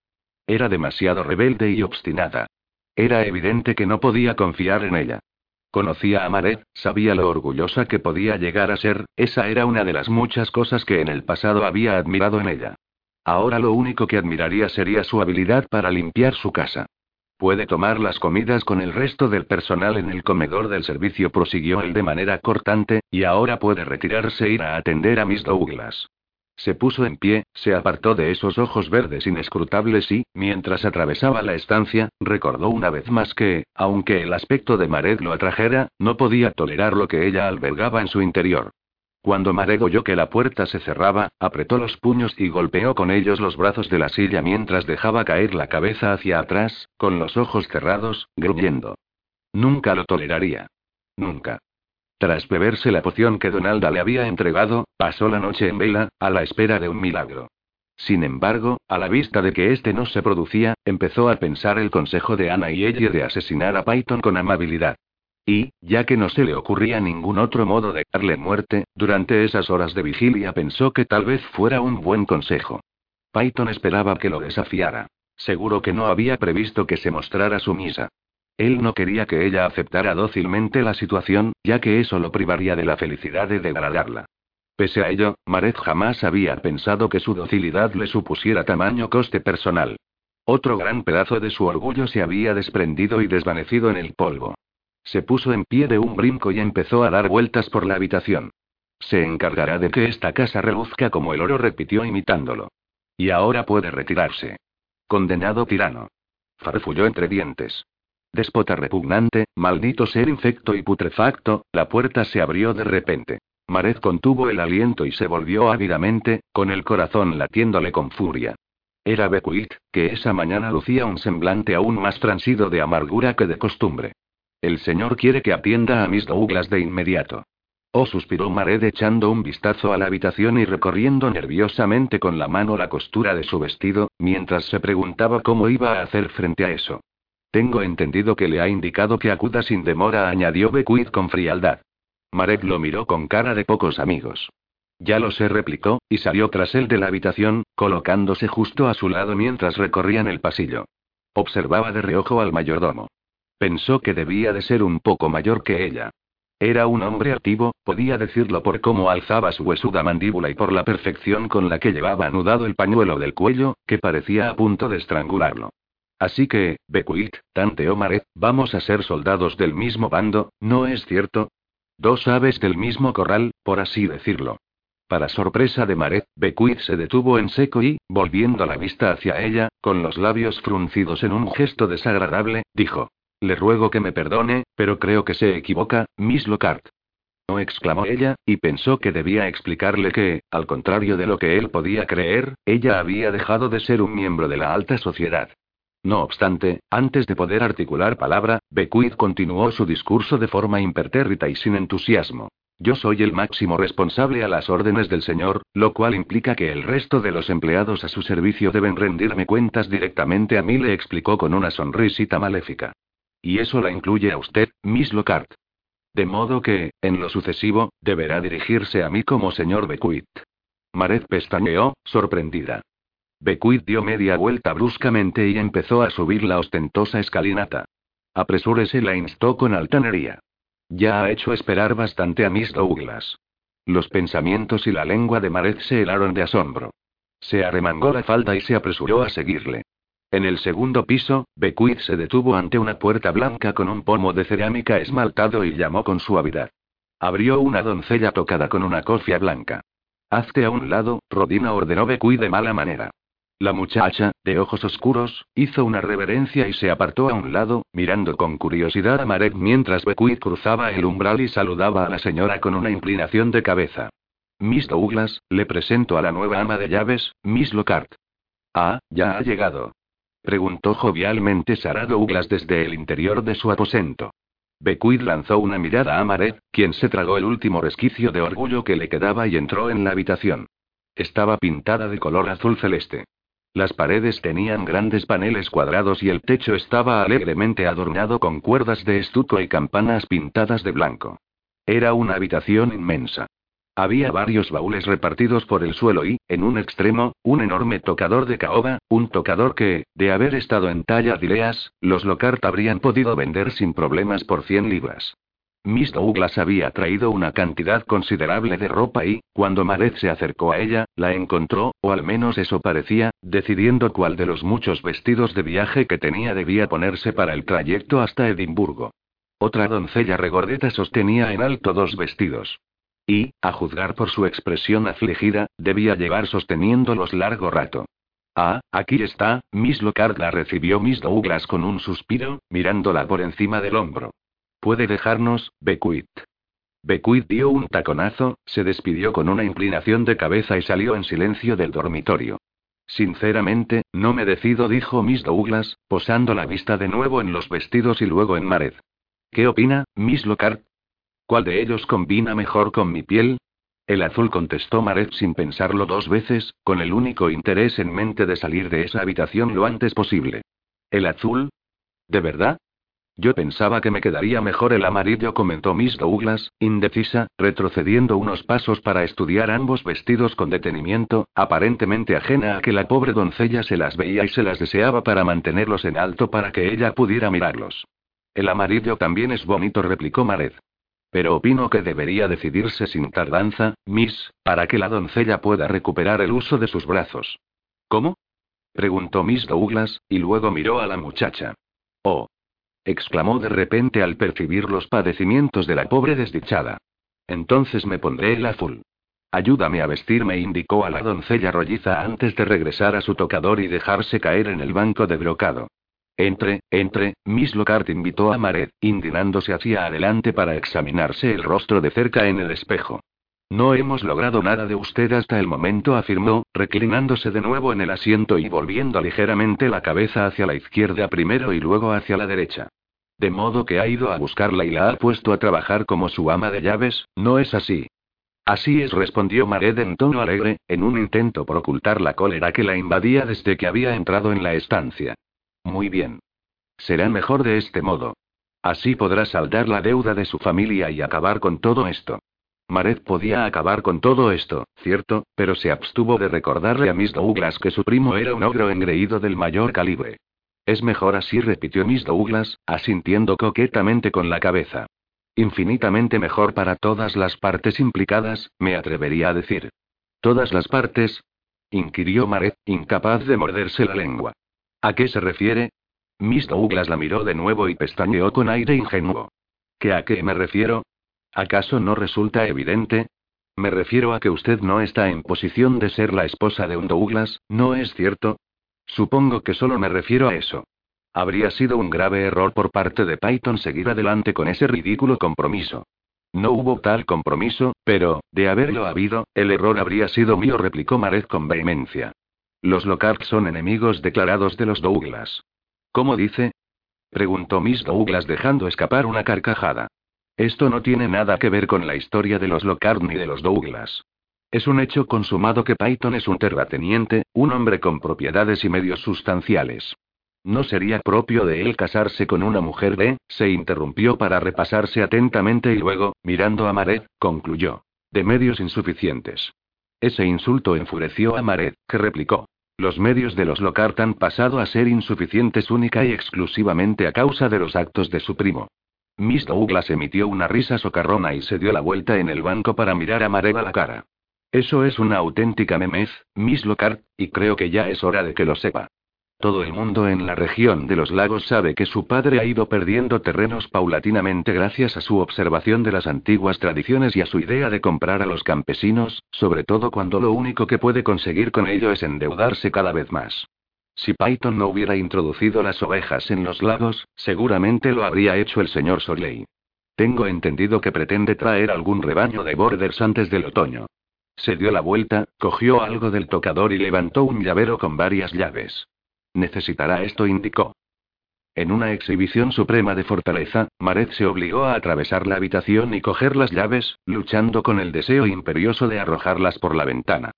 Speaker 1: Era demasiado rebelde y obstinada. Era evidente que no podía confiar en ella. Conocía a Maret, sabía lo orgullosa que podía llegar a ser, esa era una de las muchas cosas que en el pasado había admirado en ella. Ahora lo único que admiraría sería su habilidad para limpiar su casa. Puede tomar las comidas con el resto del personal en el comedor del servicio, prosiguió él de manera cortante, y ahora puede retirarse e ir a atender a Miss Douglas. Se puso en pie, se apartó de esos ojos verdes inescrutables y, mientras atravesaba la estancia, recordó una vez más que, aunque el aspecto de Mared lo atrajera, no podía tolerar lo que ella albergaba en su interior. Cuando Mared oyó que la puerta se cerraba, apretó los puños y golpeó con ellos los brazos de la silla mientras dejaba caer la cabeza hacia atrás, con los ojos cerrados, gruñendo. Nunca lo toleraría. Nunca. Tras beberse la poción que Donalda le había entregado, pasó la noche en vela, a la espera de un milagro. Sin embargo, a la vista de que este no se producía, empezó a pensar el consejo de Ana y ella de asesinar a Python con amabilidad. Y, ya que no se le ocurría ningún otro modo de darle muerte, durante esas horas de vigilia pensó que tal vez fuera un buen consejo. Python esperaba que lo desafiara. Seguro que no había previsto que se mostrara sumisa. Él no quería que ella aceptara dócilmente la situación, ya que eso lo privaría de la felicidad de degradarla. Pese a ello, Maret jamás había pensado que su docilidad le supusiera tamaño coste personal. Otro gran pedazo de su orgullo se había desprendido y desvanecido en el polvo. Se puso en pie de un brinco y empezó a dar vueltas por la habitación. Se encargará de que esta casa reluzca como el oro, repitió imitándolo. Y ahora puede retirarse. Condenado tirano. Farfulló entre dientes. Déspota repugnante, maldito ser infecto y putrefacto, la puerta se abrió de repente. Mared contuvo el aliento y se volvió ávidamente, con el corazón latiéndole con furia. Era Beckwith, que esa mañana lucía un semblante aún más transido de amargura que de costumbre. El señor quiere que atienda a Miss Douglas de inmediato. Oh, suspiró Mared echando un vistazo a la habitación y recorriendo nerviosamente con la mano la costura de su vestido, mientras se preguntaba cómo iba a hacer frente a eso. Tengo entendido que le ha indicado que acuda sin demora, añadió Beckwith con frialdad. Marek lo miró con cara de pocos amigos. Ya lo sé, replicó, y salió tras él de la habitación, colocándose justo a su lado mientras recorrían el pasillo. Observaba de reojo al mayordomo. Pensó que debía de ser un poco mayor que ella. Era un hombre activo, podía decirlo por cómo alzaba su huesuda mandíbula y por la perfección con la que llevaba anudado el pañuelo del cuello, que parecía a punto de estrangularlo. Así que, Beckwith, tanteó Maret, vamos a ser soldados del mismo bando, ¿no es cierto? Dos aves del mismo corral, por así decirlo. Para sorpresa de Maret, Beckwith se detuvo en seco y, volviendo la vista hacia ella, con los labios fruncidos en un gesto desagradable, dijo: Le ruego que me perdone, pero creo que se equivoca, Miss Lockhart. No exclamó ella, y pensó que debía explicarle que, al contrario de lo que él podía creer, ella había dejado de ser un miembro de la alta sociedad. No obstante, antes de poder articular palabra, Beckwith continuó su discurso de forma impertérrita y sin entusiasmo. Yo soy el máximo responsable a las órdenes del señor, lo cual implica que el resto de los empleados a su servicio deben rendirme cuentas directamente a mí, le explicó con una sonrisita maléfica. Y eso la incluye a usted, Miss Lockhart. De modo que, en lo sucesivo, deberá dirigirse a mí como señor Beckwith. Maret pestañeó, sorprendida. Beckwith dio media vuelta bruscamente y empezó a subir la ostentosa escalinata. Apresúrese, la instó con altanería. Ya ha hecho esperar bastante a Miss Douglas. Los pensamientos y la lengua de Maret se helaron de asombro. Se arremangó la falda y se apresuró a seguirle. En el segundo piso, Beckwith se detuvo ante una puerta blanca con un pomo de cerámica esmaltado y llamó con suavidad. Abrió una doncella tocada con una cofia blanca. Hazte a un lado, Rodina ordenó Beckwith de mala manera. La muchacha, de ojos oscuros, hizo una reverencia y se apartó a un lado, mirando con curiosidad a Marek mientras Beckwith cruzaba el umbral y saludaba a la señora con una inclinación de cabeza. Miss Douglas, le presento a la nueva ama de llaves, Miss Lockhart. Ah, ya ha llegado. Preguntó jovialmente Sarah Douglas desde el interior de su aposento. Beckwith lanzó una mirada a Marek, quien se tragó el último resquicio de orgullo que le quedaba y entró en la habitación. Estaba pintada de color azul celeste. Las paredes tenían grandes paneles cuadrados y el techo estaba alegremente adornado con cuerdas de estuco y campanas pintadas de blanco. Era una habitación inmensa. Había varios baúles repartidos por el suelo y, en un extremo, un enorme tocador de caoba, un tocador que, de haber estado en talla dileas, los Lockhart habrían podido vender sin problemas por 100 libras. Miss Douglas había traído una cantidad considerable de ropa y, cuando Mareth se acercó a ella, la encontró, o al menos eso parecía, decidiendo cuál de los muchos vestidos de viaje que tenía debía ponerse para el trayecto hasta Edimburgo. Otra doncella regordeta sostenía en alto dos vestidos. Y, a juzgar por su expresión afligida, debía llevar sosteniéndolos largo rato. Ah, aquí está, Miss Lockhart la recibió Miss Douglas con un suspiro, mirándola por encima del hombro. Puede dejarnos, Bequit. Bequit dio un taconazo, se despidió con una inclinación de cabeza y salió en silencio del dormitorio. Sinceramente, no me decido, dijo Miss Douglas, posando la vista de nuevo en los vestidos y luego en Mared. ¿Qué opina, Miss Lockhart? ¿Cuál de ellos combina mejor con mi piel? El azul contestó Mared sin pensarlo dos veces, con el único interés en mente de salir de esa habitación lo antes posible. ¿El azul? ¿De verdad? Yo pensaba que me quedaría mejor el amarillo, comentó Miss Douglas, indecisa, retrocediendo unos pasos para estudiar ambos vestidos con detenimiento, aparentemente ajena a que la pobre doncella se las veía y se las deseaba para mantenerlos en alto para que ella pudiera mirarlos. El amarillo también es bonito, replicó Mared. Pero opino que debería decidirse sin tardanza, Miss, para que la doncella pueda recuperar el uso de sus brazos. ¿Cómo? preguntó Miss Douglas, y luego miró a la muchacha. Oh, exclamó de repente al percibir los padecimientos de la pobre desdichada. Entonces me pondré el azul. Ayúdame a vestirme, indicó a la doncella rolliza antes de regresar a su tocador y dejarse caer en el banco de brocado. Entre, entre, Miss Lockhart invitó a Maret, indinándose hacia adelante para examinarse el rostro de cerca en el espejo. No hemos logrado nada de usted hasta el momento, afirmó, reclinándose de nuevo en el asiento y volviendo ligeramente la cabeza hacia la izquierda primero y luego hacia la derecha. De modo que ha ido a buscarla y la ha puesto a trabajar como su ama de llaves, ¿no es así? Así es, respondió Mared en tono alegre, en un intento por ocultar la cólera que la invadía desde que había entrado en la estancia. Muy bien. Será mejor de este modo. Así podrá saldar la deuda de su familia y acabar con todo esto. Mared podía acabar con todo esto, cierto, pero se abstuvo de recordarle a Miss Douglas que su primo era un ogro engreído del mayor calibre. Es mejor así, repitió Miss Douglas, asintiendo coquetamente con la cabeza. Infinitamente mejor para todas las partes implicadas, me atrevería a decir. ¿Todas las partes? inquirió Mared, incapaz de morderse la lengua. ¿A qué se refiere? Miss Douglas la miró de nuevo y pestañeó con aire ingenuo. ¿Qué a qué me refiero? ¿Acaso no resulta evidente? Me refiero a que usted no está en posición de ser la esposa de un Douglas, ¿no es cierto? Supongo que solo me refiero a eso. Habría sido un grave error por parte de Python seguir adelante con ese ridículo compromiso. No hubo tal compromiso, pero, de haberlo habido, el error habría sido mío, replicó Mared con vehemencia. Los Lockhart son enemigos declarados de los Douglas. ¿Cómo dice? preguntó Miss Douglas dejando escapar una carcajada. Esto no tiene nada que ver con la historia de los Lockhart ni de los Douglas. Es un hecho consumado que Python es un terrateniente, un hombre con propiedades y medios sustanciales. No sería propio de él casarse con una mujer de, se interrumpió para repasarse atentamente y luego, mirando a Mared, concluyó. De medios insuficientes. Ese insulto enfureció a Mared, que replicó. Los medios de los Lockhart han pasado a ser insuficientes única y exclusivamente a causa de los actos de su primo. Miss Douglas emitió una risa socarrona y se dio la vuelta en el banco para mirar a Mareva la cara. Eso es una auténtica memez, Miss Lockhart, y creo que ya es hora de que lo sepa. Todo el mundo en la región de los lagos sabe que su padre ha ido perdiendo terrenos paulatinamente gracias a su observación de las antiguas tradiciones y a su idea de comprar a los campesinos, sobre todo cuando lo único que puede conseguir con ello es endeudarse cada vez más. Si Python no hubiera introducido las ovejas en los lagos, seguramente lo habría hecho el señor Sorley. Tengo entendido que pretende traer algún rebaño de borders antes del otoño. Se dio la vuelta, cogió algo del tocador y levantó un llavero con varias llaves. Necesitará esto, indicó. En una exhibición suprema de fortaleza, Mared se obligó a atravesar la habitación y coger las llaves, luchando con el deseo imperioso de arrojarlas por la ventana.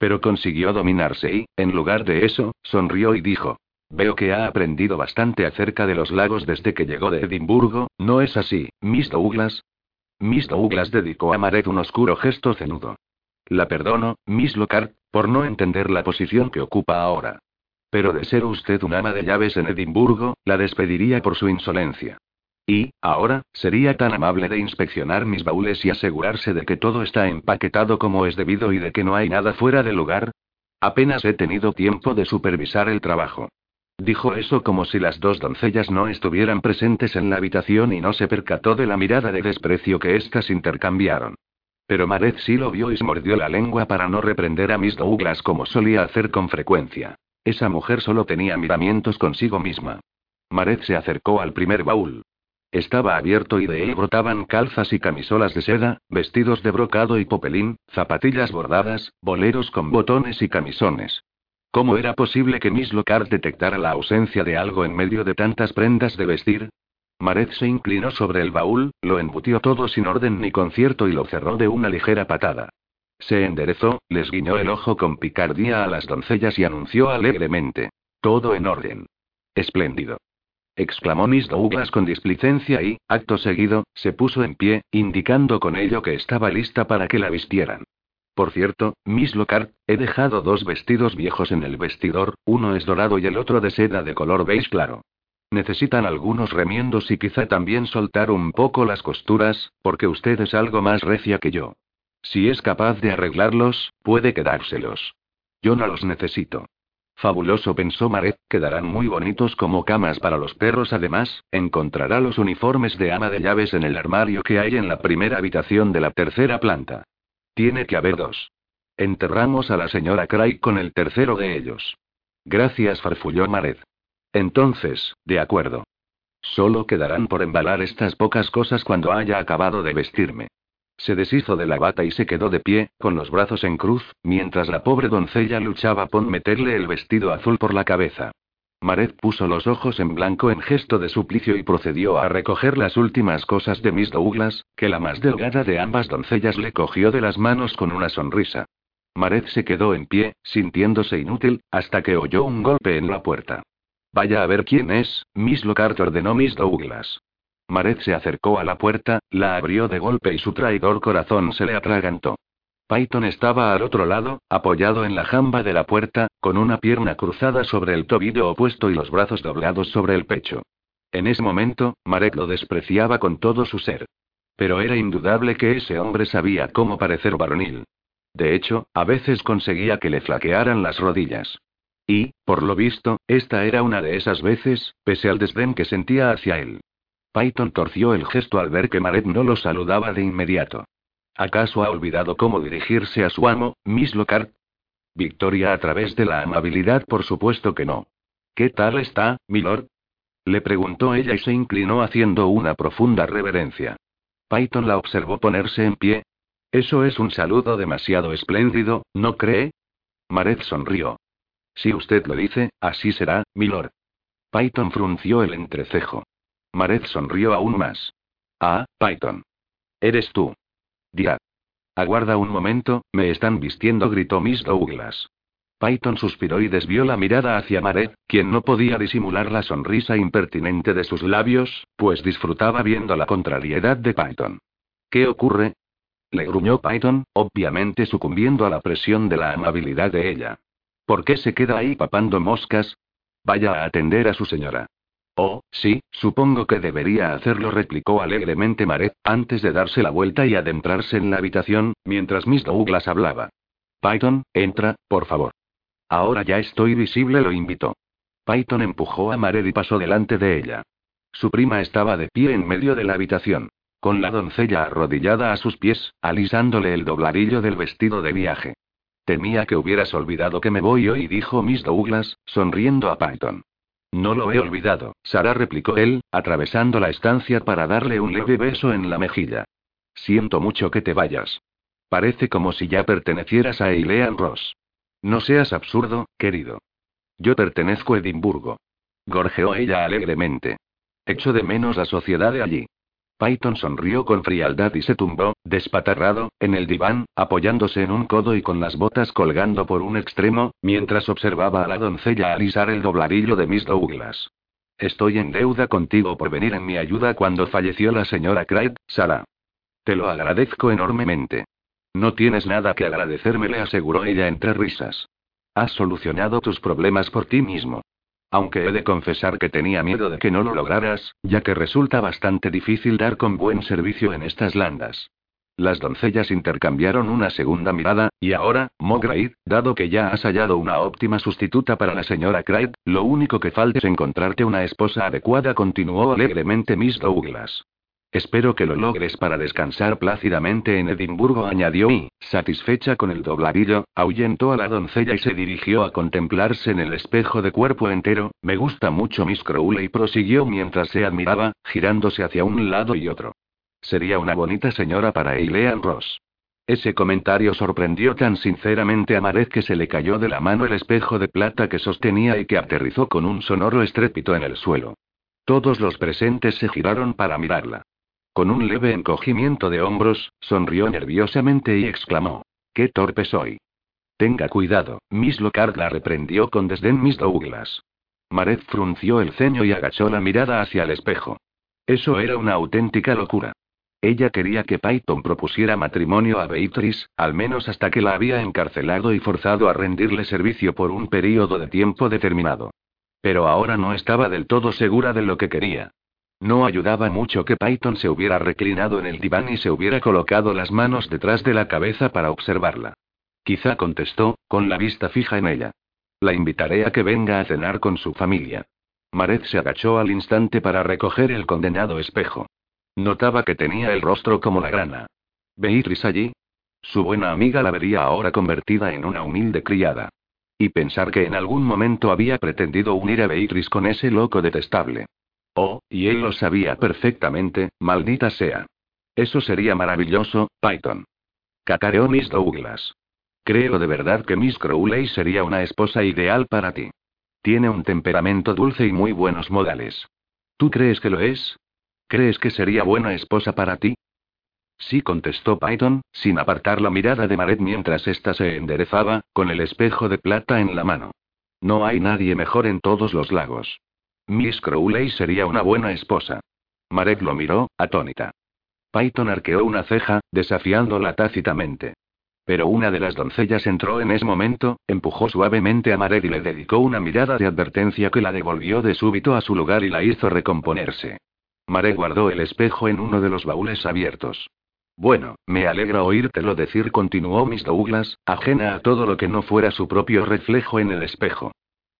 Speaker 1: Pero consiguió dominarse y, en lugar de eso, sonrió y dijo. Veo que ha aprendido bastante acerca de los lagos desde que llegó de Edimburgo, ¿no es así, Miss Douglas? Miss Douglas dedicó a Mared un oscuro gesto cenudo. La perdono, Miss Lockhart, por no entender la posición que ocupa ahora. Pero de ser usted un ama de llaves en Edimburgo, la despediría por su insolencia. Y, ahora, sería tan amable de inspeccionar mis baúles y asegurarse de que todo está empaquetado como es debido y de que no hay nada fuera de lugar. Apenas he tenido tiempo de supervisar el trabajo. Dijo eso como si las dos doncellas no estuvieran presentes en la habitación y no se percató de la mirada de desprecio que éstas intercambiaron. Pero Mareth sí lo vio y se mordió la lengua para no reprender a Miss Douglas como solía hacer con frecuencia. Esa mujer solo tenía miramientos consigo misma. Mareth se acercó al primer baúl. Estaba abierto y de él brotaban calzas y camisolas de seda, vestidos de brocado y popelín, zapatillas bordadas, boleros con botones y camisones. ¿Cómo era posible que Miss Lockhart detectara la ausencia de algo en medio de tantas prendas de vestir? Maret se inclinó sobre el baúl, lo embutió todo sin orden ni concierto y lo cerró de una ligera patada. Se enderezó, les guiñó el ojo con picardía a las doncellas y anunció alegremente. Todo en orden. Espléndido exclamó Miss Douglas con displicencia y, acto seguido, se puso en pie, indicando con ello que estaba lista para que la vistieran. Por cierto, Miss Lockhart, he dejado dos vestidos viejos en el vestidor, uno es dorado y el otro de seda de color beige claro. Necesitan algunos remiendos y quizá también soltar un poco las costuras, porque usted es algo más recia que yo. Si es capaz de arreglarlos, puede quedárselos. Yo no los necesito. Fabuloso, pensó Maret, quedarán muy bonitos como camas para los perros. Además, encontrará los uniformes de ama de llaves en el armario que hay en la primera habitación de la tercera planta. Tiene que haber dos. Enterramos a la señora Craig con el tercero de ellos. Gracias, farfulló Maret. Entonces, de acuerdo. Solo quedarán por embalar estas pocas cosas cuando haya acabado de vestirme. Se deshizo de la bata y se quedó de pie, con los brazos en cruz, mientras la pobre doncella luchaba por meterle el vestido azul por la cabeza. Maret puso los ojos en blanco en gesto de suplicio y procedió a recoger las últimas cosas de Miss Douglas, que la más delgada de ambas doncellas le cogió de las manos con una sonrisa. Maret se quedó en pie, sintiéndose inútil, hasta que oyó un golpe en la puerta. Vaya a ver quién es, Miss Lockhart ordenó Miss Douglas. Maret se acercó a la puerta, la abrió de golpe y su traidor corazón se le atragantó. Python estaba al otro lado, apoyado en la jamba de la puerta, con una pierna cruzada sobre el tobillo opuesto y los brazos doblados sobre el pecho. En ese momento, Marek lo despreciaba con todo su ser. Pero era indudable que ese hombre sabía cómo parecer varonil. De hecho, a veces conseguía que le flaquearan las rodillas. Y, por lo visto, esta era una de esas veces, pese al desdén que sentía hacia él. Python torció el gesto al ver que Maret no lo saludaba de inmediato. ¿Acaso ha olvidado cómo dirigirse a su amo, Miss Lockhart? Victoria a través de la amabilidad, por supuesto que no. ¿Qué tal está, milord? Le preguntó ella y se inclinó haciendo una profunda reverencia. Python la observó ponerse en pie. Eso es un saludo demasiado espléndido, ¿no cree? Maret sonrió. Si usted lo dice, así será, milord. Python frunció el entrecejo. Maret sonrió aún más. Ah, Python. Eres tú. Dia. Aguarda un momento, me están vistiendo, gritó Miss Douglas. Python suspiró y desvió la mirada hacia Maret, quien no podía disimular la sonrisa impertinente de sus labios, pues disfrutaba viendo la contrariedad de Python. ¿Qué ocurre? Le gruñó Python, obviamente sucumbiendo a la presión de la amabilidad de ella. ¿Por qué se queda ahí papando moscas? Vaya a atender a su señora. Oh, sí, supongo que debería hacerlo, replicó alegremente Maret, antes de darse la vuelta y adentrarse en la habitación, mientras Miss Douglas hablaba. Python, entra, por favor. Ahora ya estoy visible, lo invitó. Python empujó a Maret y pasó delante de ella. Su prima estaba de pie en medio de la habitación, con la doncella arrodillada a sus pies, alisándole el dobladillo del vestido de viaje. Temía que hubieras olvidado que me voy hoy, dijo Miss Douglas, sonriendo a Python. No lo he olvidado, Sara replicó él, atravesando la estancia para darle un leve beso en la mejilla. Siento mucho que te vayas. Parece como si ya pertenecieras a Eilean Ross. No seas absurdo, querido. Yo pertenezco a Edimburgo. Gorjeó ella alegremente. Echo de menos la sociedad de allí. Python sonrió con frialdad y se tumbó, despatarrado, en el diván, apoyándose en un codo y con las botas colgando por un extremo, mientras observaba a la doncella alisar el dobladillo de Miss Douglas. Estoy en deuda contigo por venir en mi ayuda cuando falleció la señora Craig, Sara. Te lo agradezco enormemente. No tienes nada que agradecerme, le aseguró ella entre risas. Has solucionado tus problemas por ti mismo. Aunque he de confesar que tenía miedo de que no lo lograras, ya que resulta bastante difícil dar con buen servicio en estas landas. Las doncellas intercambiaron una segunda mirada, y ahora, Mograid, dado que ya has hallado una óptima sustituta para la señora Craig, lo único que falta es encontrarte una esposa adecuada, continuó alegremente Miss Douglas. Espero que lo logres para descansar plácidamente en Edimburgo, añadió y, satisfecha con el dobladillo, ahuyentó a la doncella y se dirigió a contemplarse en el espejo de cuerpo entero. Me gusta mucho Miss Crowley, prosiguió mientras se admiraba, girándose hacia un lado y otro. Sería una bonita señora para Eilean Ross. Ese comentario sorprendió tan sinceramente a Marek que se le cayó de la mano el espejo de plata que sostenía y que aterrizó con un sonoro estrépito en el suelo. Todos los presentes se giraron para mirarla. Con un leve encogimiento de hombros, sonrió nerviosamente y exclamó: ¡Qué torpe soy! Tenga cuidado, Miss Lockhart la reprendió con desdén Miss Douglas. Marek frunció el ceño y agachó la mirada hacia el espejo. Eso era una auténtica locura. Ella quería que Python propusiera matrimonio a Beatrice, al menos hasta que la había encarcelado y forzado a rendirle servicio por un período de tiempo determinado. Pero ahora no estaba del todo segura de lo que quería. No ayudaba mucho que Python se hubiera reclinado en el diván y se hubiera colocado las manos detrás de la cabeza para observarla. Quizá contestó, con la vista fija en ella. La invitaré a que venga a cenar con su familia. Maret se agachó al instante para recoger el condenado espejo. Notaba que tenía el rostro como la grana. Beatrice allí. Su buena amiga la vería ahora convertida en una humilde criada. Y pensar que en algún momento había pretendido unir a Beatrice con ese loco detestable. Oh, y él lo sabía perfectamente, maldita sea. Eso sería maravilloso, Python. Cacareó Miss Douglas. Creo de verdad que Miss Crowley sería una esposa ideal para ti. Tiene un temperamento dulce y muy buenos modales. ¿Tú crees que lo es? ¿Crees que sería buena esposa para ti? Sí, contestó Python, sin apartar la mirada de Maret mientras ésta se enderezaba, con el espejo de plata en la mano. No hay nadie mejor en todos los lagos. Miss Crowley sería una buena esposa. Maret lo miró, atónita. Python arqueó una ceja, desafiándola tácitamente. Pero una de las doncellas entró en ese momento, empujó suavemente a Maret y le dedicó una mirada de advertencia que la devolvió de súbito a su lugar y la hizo recomponerse. Mare guardó el espejo en uno de los baúles abiertos. Bueno, me alegra oírtelo decir, continuó Miss Douglas, ajena a todo lo que no fuera su propio reflejo en el espejo.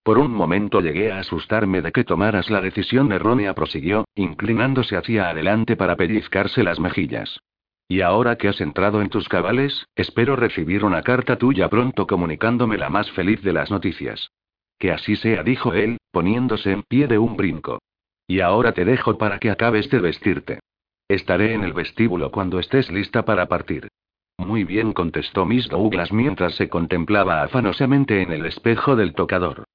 Speaker 1: Por un momento llegué a asustarme de que tomaras la decisión errónea, prosiguió, inclinándose hacia adelante para pellizcarse las mejillas. Y ahora que has entrado en tus cabales, espero recibir una carta tuya pronto comunicándome la más feliz de las noticias. Que así sea, dijo él, poniéndose en pie de un brinco. Y ahora te dejo para que acabes de vestirte. Estaré en el vestíbulo cuando estés lista para partir. Muy bien, contestó Miss Douglas mientras se contemplaba afanosamente en el espejo del tocador.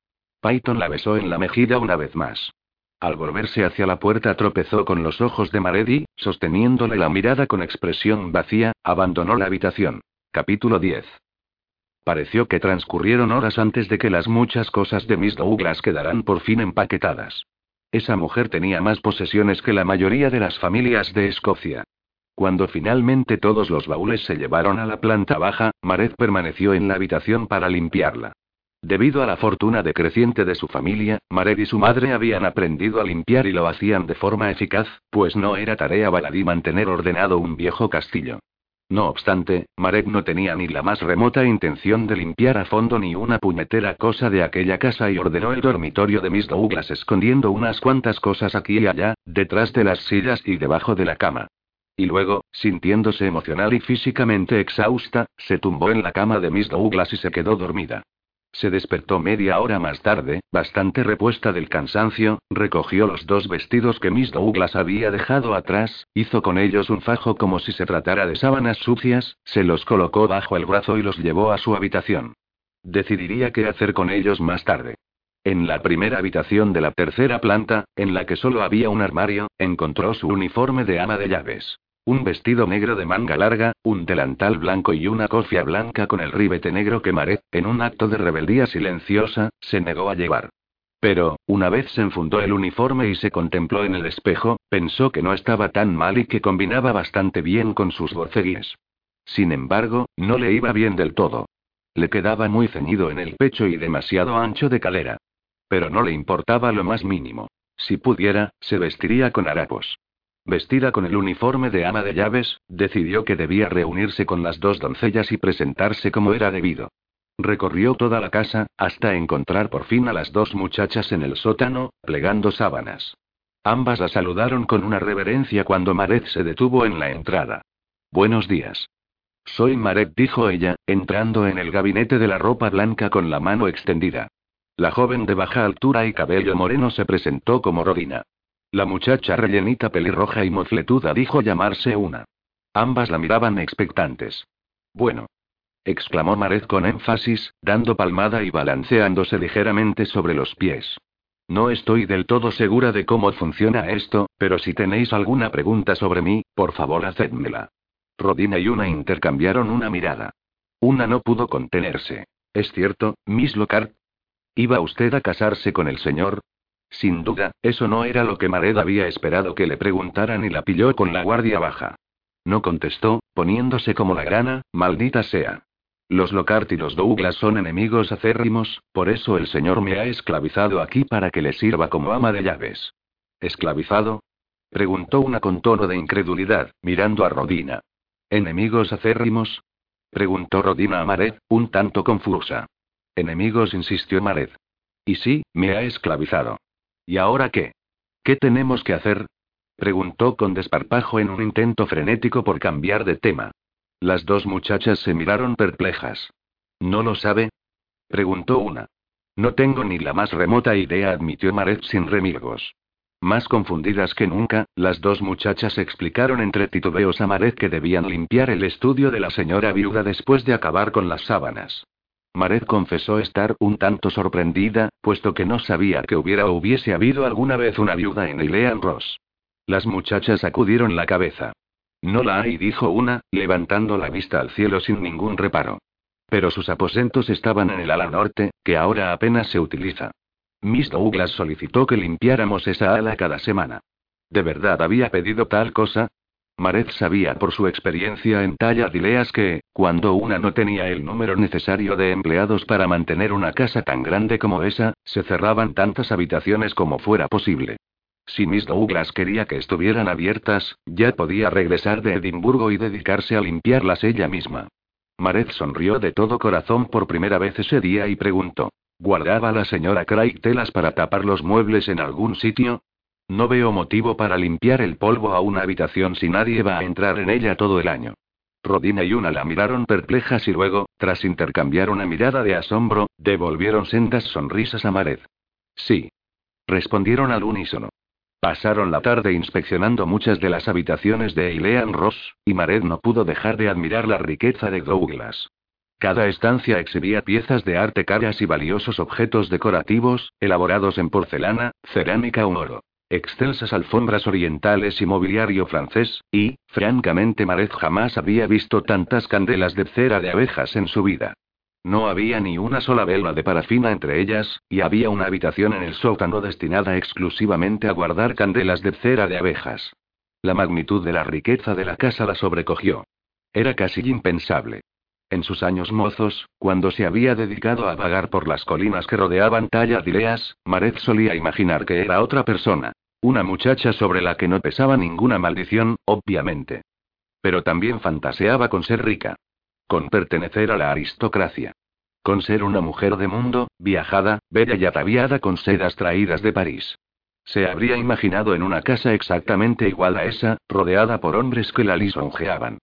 Speaker 1: Python la besó en la mejilla una vez más. Al volverse hacia la puerta tropezó con los ojos de Maredi, sosteniéndole la mirada con expresión vacía, abandonó la habitación. Capítulo 10. Pareció que transcurrieron horas antes de que las muchas cosas de Miss Douglas quedaran por fin empaquetadas. Esa mujer tenía más posesiones que la mayoría de las familias de Escocia. Cuando finalmente todos los baúles se llevaron a la planta baja, Maret permaneció en la habitación para limpiarla. Debido a la fortuna decreciente de su familia, Maret y su madre habían aprendido a limpiar y lo hacían de forma eficaz, pues no era tarea baladí mantener ordenado un viejo castillo. No obstante, Marek no tenía ni la más remota intención de limpiar a fondo ni una puñetera cosa de aquella casa y ordenó el dormitorio de Miss Douglas escondiendo unas cuantas cosas aquí y allá, detrás de las sillas y debajo de la cama. Y luego, sintiéndose emocional y físicamente exhausta, se tumbó en la cama de Miss Douglas y se quedó dormida. Se despertó media hora más tarde, bastante repuesta del cansancio, recogió los dos vestidos que Miss Douglas había dejado atrás, hizo con ellos un fajo como si se tratara de sábanas sucias, se los colocó bajo el brazo y los llevó a su habitación. Decidiría qué hacer con ellos más tarde. En la primera habitación de la tercera planta, en la que solo había un armario, encontró su uniforme de ama de llaves. Un vestido negro de manga larga, un delantal blanco y una cofia blanca con el ribete negro que Maret, en un acto de rebeldía silenciosa, se negó a llevar. Pero, una vez se enfundó el uniforme y se contempló en el espejo, pensó que no estaba tan mal y que combinaba bastante bien con sus borceguíes. Sin embargo, no le iba bien del todo. Le quedaba muy ceñido en el pecho y demasiado ancho de calera. Pero no le importaba lo más mínimo. Si pudiera, se vestiría con harapos. Vestida con el uniforme de ama de llaves, decidió que debía reunirse con las dos doncellas y presentarse como era debido. Recorrió toda la casa, hasta encontrar por fin a las dos muchachas en el sótano, plegando sábanas. Ambas la saludaron con una reverencia cuando Maret se detuvo en la entrada. Buenos días. Soy Maret, dijo ella, entrando en el gabinete de la ropa blanca con la mano extendida. La joven de baja altura y cabello moreno se presentó como Rodina. La muchacha rellenita pelirroja y mofletuda dijo llamarse una. Ambas la miraban expectantes. Bueno exclamó Maret con énfasis, dando palmada y balanceándose ligeramente sobre los pies. No estoy del todo segura de cómo funciona esto, pero si tenéis alguna pregunta sobre mí, por favor hacedmela. Rodina y Una intercambiaron una mirada. Una no pudo contenerse. ¿Es cierto, Miss Lockhart? ¿Iba usted a casarse con el señor? Sin duda, eso no era lo que Mared había esperado que le preguntaran y la pilló con la guardia baja. No contestó, poniéndose como la grana, maldita sea. Los Lockhart y los Douglas son enemigos acérrimos, por eso el señor me ha esclavizado aquí para que le sirva como ama de llaves. ¿Esclavizado? Preguntó una con tono de incredulidad, mirando a Rodina. ¿Enemigos acérrimos? Preguntó Rodina a Mared, un tanto confusa. Enemigos, insistió Mared. Y sí, me ha esclavizado. ¿Y ahora qué? ¿Qué tenemos que hacer? Preguntó con desparpajo en un intento frenético por cambiar de tema. Las dos muchachas se miraron perplejas. ¿No lo sabe? preguntó una. No tengo ni la más remota idea, admitió Maret sin remilgos. Más confundidas que nunca, las dos muchachas explicaron entre titubeos a Maret que debían limpiar el estudio de la señora viuda después de acabar con las sábanas. Maret confesó estar un tanto sorprendida, puesto que no sabía que hubiera o hubiese habido alguna vez una viuda en Ilean Ross. Las muchachas sacudieron la cabeza. No la hay, dijo una, levantando la vista al cielo sin ningún reparo. Pero sus aposentos estaban en el ala norte, que ahora apenas se utiliza. Miss Douglas solicitó que limpiáramos esa ala cada semana. ¿De verdad había pedido tal cosa? Maret sabía por su experiencia en talla dileas que, cuando una no tenía el número necesario de empleados para mantener una casa tan grande como esa, se cerraban tantas habitaciones como fuera posible. Si Miss Douglas quería que estuvieran abiertas, ya podía regresar de Edimburgo y dedicarse a limpiarlas ella misma. Maret sonrió de todo corazón por primera vez ese día y preguntó: ¿Guardaba la señora Craig telas para tapar los muebles en algún sitio? No veo motivo para limpiar el polvo a una habitación si nadie va a entrar en ella todo el año. Rodina y una la miraron perplejas y luego, tras intercambiar una mirada de asombro, devolvieron sendas sonrisas a Maret. Sí. Respondieron al unísono. Pasaron la tarde inspeccionando muchas de las habitaciones de Eilean Ross, y Mared no pudo dejar de admirar la riqueza de Douglas. Cada estancia exhibía piezas de arte caras y valiosos objetos decorativos, elaborados en porcelana, cerámica o oro. Excelsas alfombras orientales y mobiliario francés, y, francamente, Mared jamás había visto tantas candelas de cera de abejas en su vida. No había ni una sola vela de parafina entre ellas, y había una habitación en el sótano destinada exclusivamente a guardar candelas de cera de abejas. La magnitud de la riqueza de la casa la sobrecogió. Era casi impensable. En sus años mozos, cuando se había dedicado a vagar por las colinas que rodeaban Dileas, Maret solía imaginar que era otra persona. Una muchacha sobre la que no pesaba ninguna maldición, obviamente. Pero también fantaseaba con ser rica. Con pertenecer a la aristocracia. Con ser una mujer de mundo, viajada, bella y ataviada con sedas traídas de París. Se habría imaginado en una casa exactamente igual a esa, rodeada por hombres que la lisonjeaban.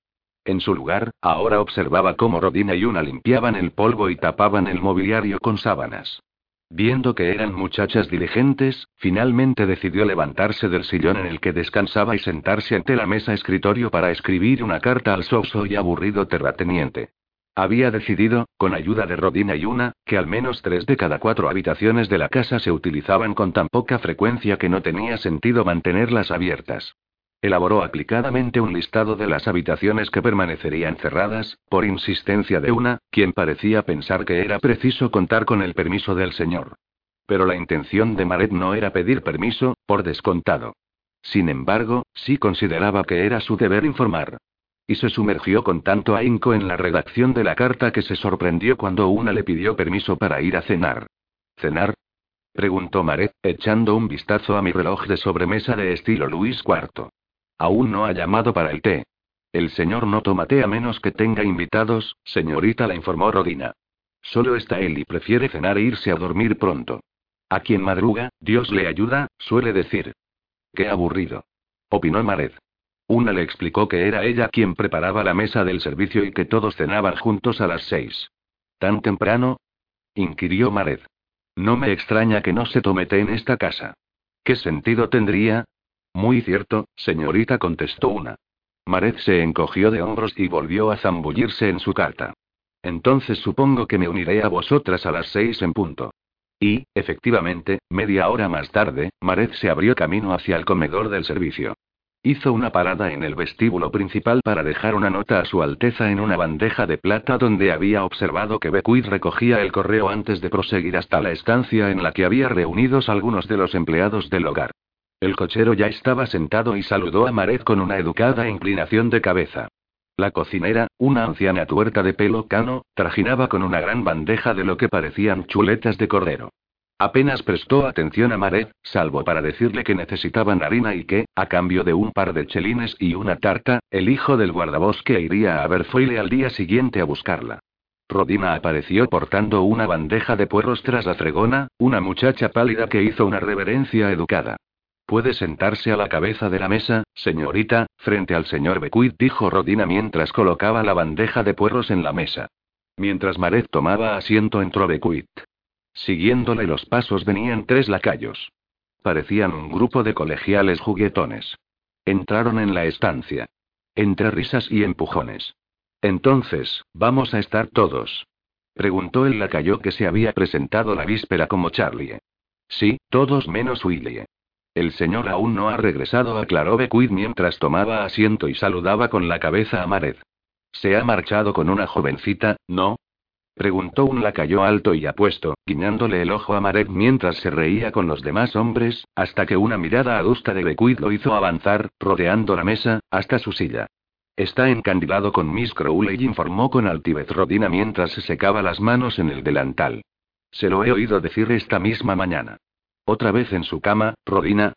Speaker 1: En su lugar, ahora observaba cómo Rodina y una limpiaban el polvo y tapaban el mobiliario con sábanas. Viendo que eran muchachas diligentes, finalmente decidió levantarse del sillón en el que descansaba y sentarse ante la mesa escritorio para escribir una carta al soso y aburrido terrateniente. Había decidido, con ayuda de Rodina y una, que al menos tres de cada cuatro habitaciones de la casa se utilizaban con tan poca frecuencia que no tenía sentido mantenerlas abiertas. Elaboró aplicadamente un listado de las habitaciones que permanecerían cerradas, por insistencia de una, quien parecía pensar que era preciso contar con el permiso del señor. Pero la intención de Maret no era pedir permiso, por descontado. Sin embargo, sí consideraba que era su deber informar. Y se sumergió con tanto ahínco en la redacción de la carta que se sorprendió cuando una le pidió permiso para ir a cenar. ¿Cenar? Preguntó Maret, echando un vistazo a mi reloj de sobremesa de estilo Luis IV. Aún no ha llamado para el té. El señor no toma té a menos que tenga invitados, señorita, la informó Rodina. Solo está él y prefiere cenar e irse a dormir pronto. A quien madruga, Dios le ayuda, suele decir. Qué aburrido. Opinó Mared. Una le explicó que era ella quien preparaba la mesa del servicio y que todos cenaban juntos a las seis. ¿Tan temprano? inquirió Mared. No me extraña que no se tome té en esta casa. ¿Qué sentido tendría? Muy cierto, señorita, contestó una. Mared se encogió de hombros y volvió a zambullirse en su carta. Entonces supongo que me uniré a vosotras a las seis en punto. Y, efectivamente, media hora más tarde, Mared se abrió camino hacia el comedor del servicio. Hizo una parada en el vestíbulo principal para dejar una nota a su Alteza en una bandeja de plata donde había observado que Beckwith recogía el correo antes de proseguir hasta la estancia en la que había reunidos algunos de los empleados del hogar. El cochero ya estaba sentado y saludó a Mared con una educada inclinación de cabeza. La cocinera, una anciana tuerta de pelo cano, trajinaba con una gran bandeja de lo que parecían chuletas de cordero. Apenas prestó atención a Maret, salvo para decirle que necesitaban harina y que, a cambio de un par de chelines y una tarta, el hijo del guardabosque iría a Berfoyle al día siguiente a buscarla. Rodina apareció portando una bandeja de puerros tras la fregona, una muchacha pálida que hizo una reverencia educada. Puede sentarse a la cabeza de la mesa, señorita, frente al señor Beckwith, dijo Rodina mientras colocaba la bandeja de puerros en la mesa. Mientras Maret tomaba asiento entró Beckwith. Siguiéndole los pasos venían tres lacayos. Parecían un grupo de colegiales juguetones. Entraron en la estancia. Entre risas y empujones. Entonces, ¿vamos a estar todos? Preguntó el lacayo que se había presentado la víspera como Charlie. Sí, todos menos Willie. El señor aún no ha regresado, aclaró Beckwith mientras tomaba asiento y saludaba con la cabeza a Mared. Se ha marchado con una jovencita, ¿no? Preguntó un lacayo alto y apuesto, guiñándole el ojo a Marek mientras se reía con los demás hombres, hasta que una mirada adusta de Beckwith lo hizo avanzar, rodeando la mesa, hasta su silla. Está encandilado con Miss Crowley, informó con altivez Rodina mientras se secaba las manos en el delantal. Se lo he oído decir esta misma mañana. ¿Otra vez en su cama, Rodina?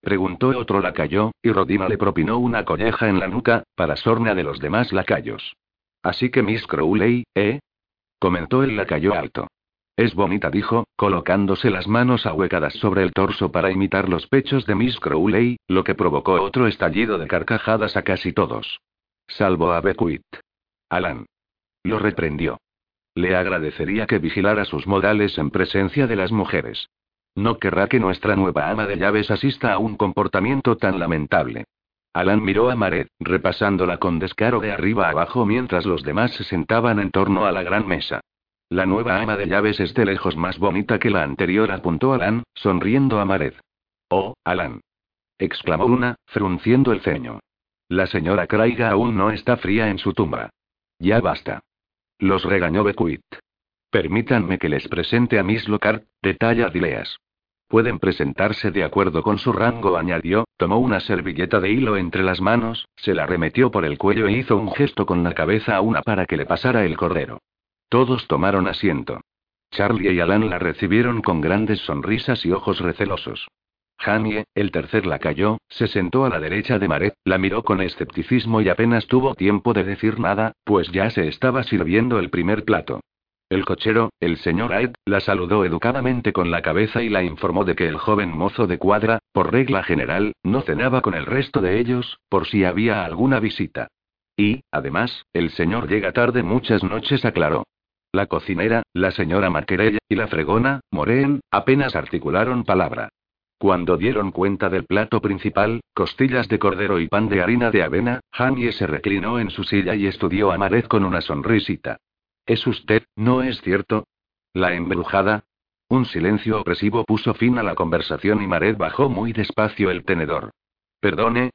Speaker 1: Preguntó otro lacayo, y Rodina le propinó una colleja en la nuca, para sorna de los demás lacayos. Así que Miss Crowley, ¿eh? Comentó el lacayo alto. Es bonita, dijo, colocándose las manos ahuecadas sobre el torso para imitar los pechos de Miss Crowley, lo que provocó otro estallido de carcajadas a casi todos. Salvo a Beckwith. Alan. Lo reprendió. Le agradecería que vigilara sus modales en presencia de las mujeres. No querrá que nuestra nueva ama de llaves asista a un comportamiento tan lamentable. Alan miró a Maret, repasándola con descaro de arriba abajo mientras los demás se sentaban en torno a la gran mesa. La nueva ama de llaves es de lejos más bonita que la anterior, apuntó Alan, sonriendo a Maret. Oh, Alan. exclamó una, frunciendo el ceño. La señora Craiga aún no está fría en su tumba. Ya basta. Los regañó Beckwith. Permítanme que les presente a Miss Lockhart, de talla Dileas. Pueden presentarse de acuerdo con su rango, añadió, tomó una servilleta de hilo entre las manos, se la remetió por el cuello e hizo un gesto con la cabeza a una para que le pasara el cordero. Todos tomaron asiento. Charlie y Alan la recibieron con grandes sonrisas y ojos recelosos. Jamie, el tercer la cayó, se sentó a la derecha de Maret, la miró con escepticismo y apenas tuvo tiempo de decir nada, pues ya se estaba sirviendo el primer plato. El cochero, el señor Aed, la saludó educadamente con la cabeza y la informó de que el joven mozo de cuadra, por regla general, no cenaba con el resto de ellos, por si había alguna visita. Y, además, el señor llega tarde muchas noches, aclaró. La cocinera, la señora Maquerella, y la fregona, Morén, apenas articularon palabra. Cuando dieron cuenta del plato principal, costillas de cordero y pan de harina de avena, Jamie se reclinó en su silla y estudió a Maret con una sonrisita. ¿Es usted, no es cierto? ¿La embrujada? Un silencio opresivo puso fin a la conversación y Mared bajó muy despacio el tenedor. Perdone.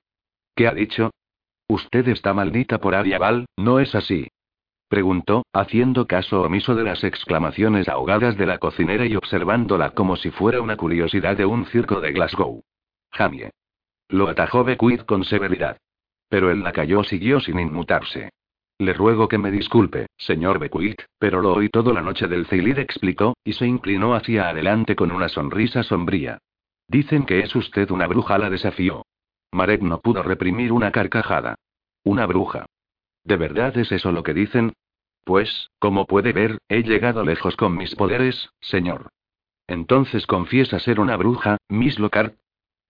Speaker 1: ¿Qué ha dicho? Usted está maldita por Ariabal, ¿no es así? Preguntó, haciendo caso omiso de las exclamaciones ahogadas de la cocinera y observándola como si fuera una curiosidad de un circo de Glasgow. Jamie. Lo atajó Beckwith con severidad. Pero el lacayo siguió sin inmutarse. Le ruego que me disculpe, señor Beckwith, pero lo oí todo la noche del Ceilid explicó, y se inclinó hacia adelante con una sonrisa sombría. Dicen que es usted una bruja, la desafió. Marek no pudo reprimir una carcajada. Una bruja. ¿De verdad es eso lo que dicen? Pues, como puede ver, he llegado lejos con mis poderes, señor. Entonces confiesa ser una bruja, Miss Lockhart.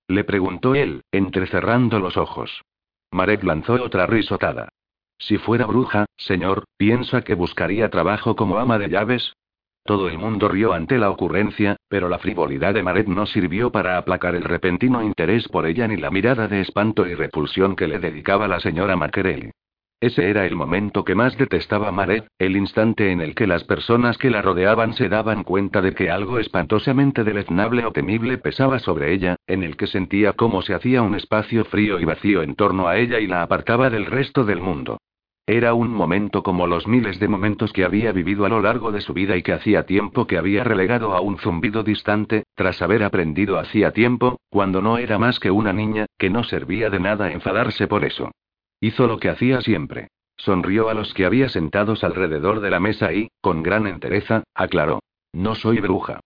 Speaker 1: Le preguntó él, entrecerrando los ojos. Marek lanzó otra risotada. Si fuera bruja, señor, ¿piensa que buscaría trabajo como ama de llaves? Todo el mundo rió ante la ocurrencia, pero la frivolidad de Maret no sirvió para aplacar el repentino interés por ella ni la mirada de espanto y repulsión que le dedicaba la señora Mackerelli. Ese era el momento que más detestaba Maret, el instante en el que las personas que la rodeaban se daban cuenta de que algo espantosamente deleznable o temible pesaba sobre ella, en el que sentía cómo se hacía un espacio frío y vacío en torno a ella y la apartaba del resto del mundo. Era un momento como los miles de momentos que había vivido a lo largo de su vida y que hacía tiempo que había relegado a un zumbido distante, tras haber aprendido hacía tiempo, cuando no era más que una niña, que no servía de nada enfadarse por eso. Hizo lo que hacía siempre. Sonrió a los que había sentados alrededor de la mesa y, con gran entereza, aclaró. No soy bruja.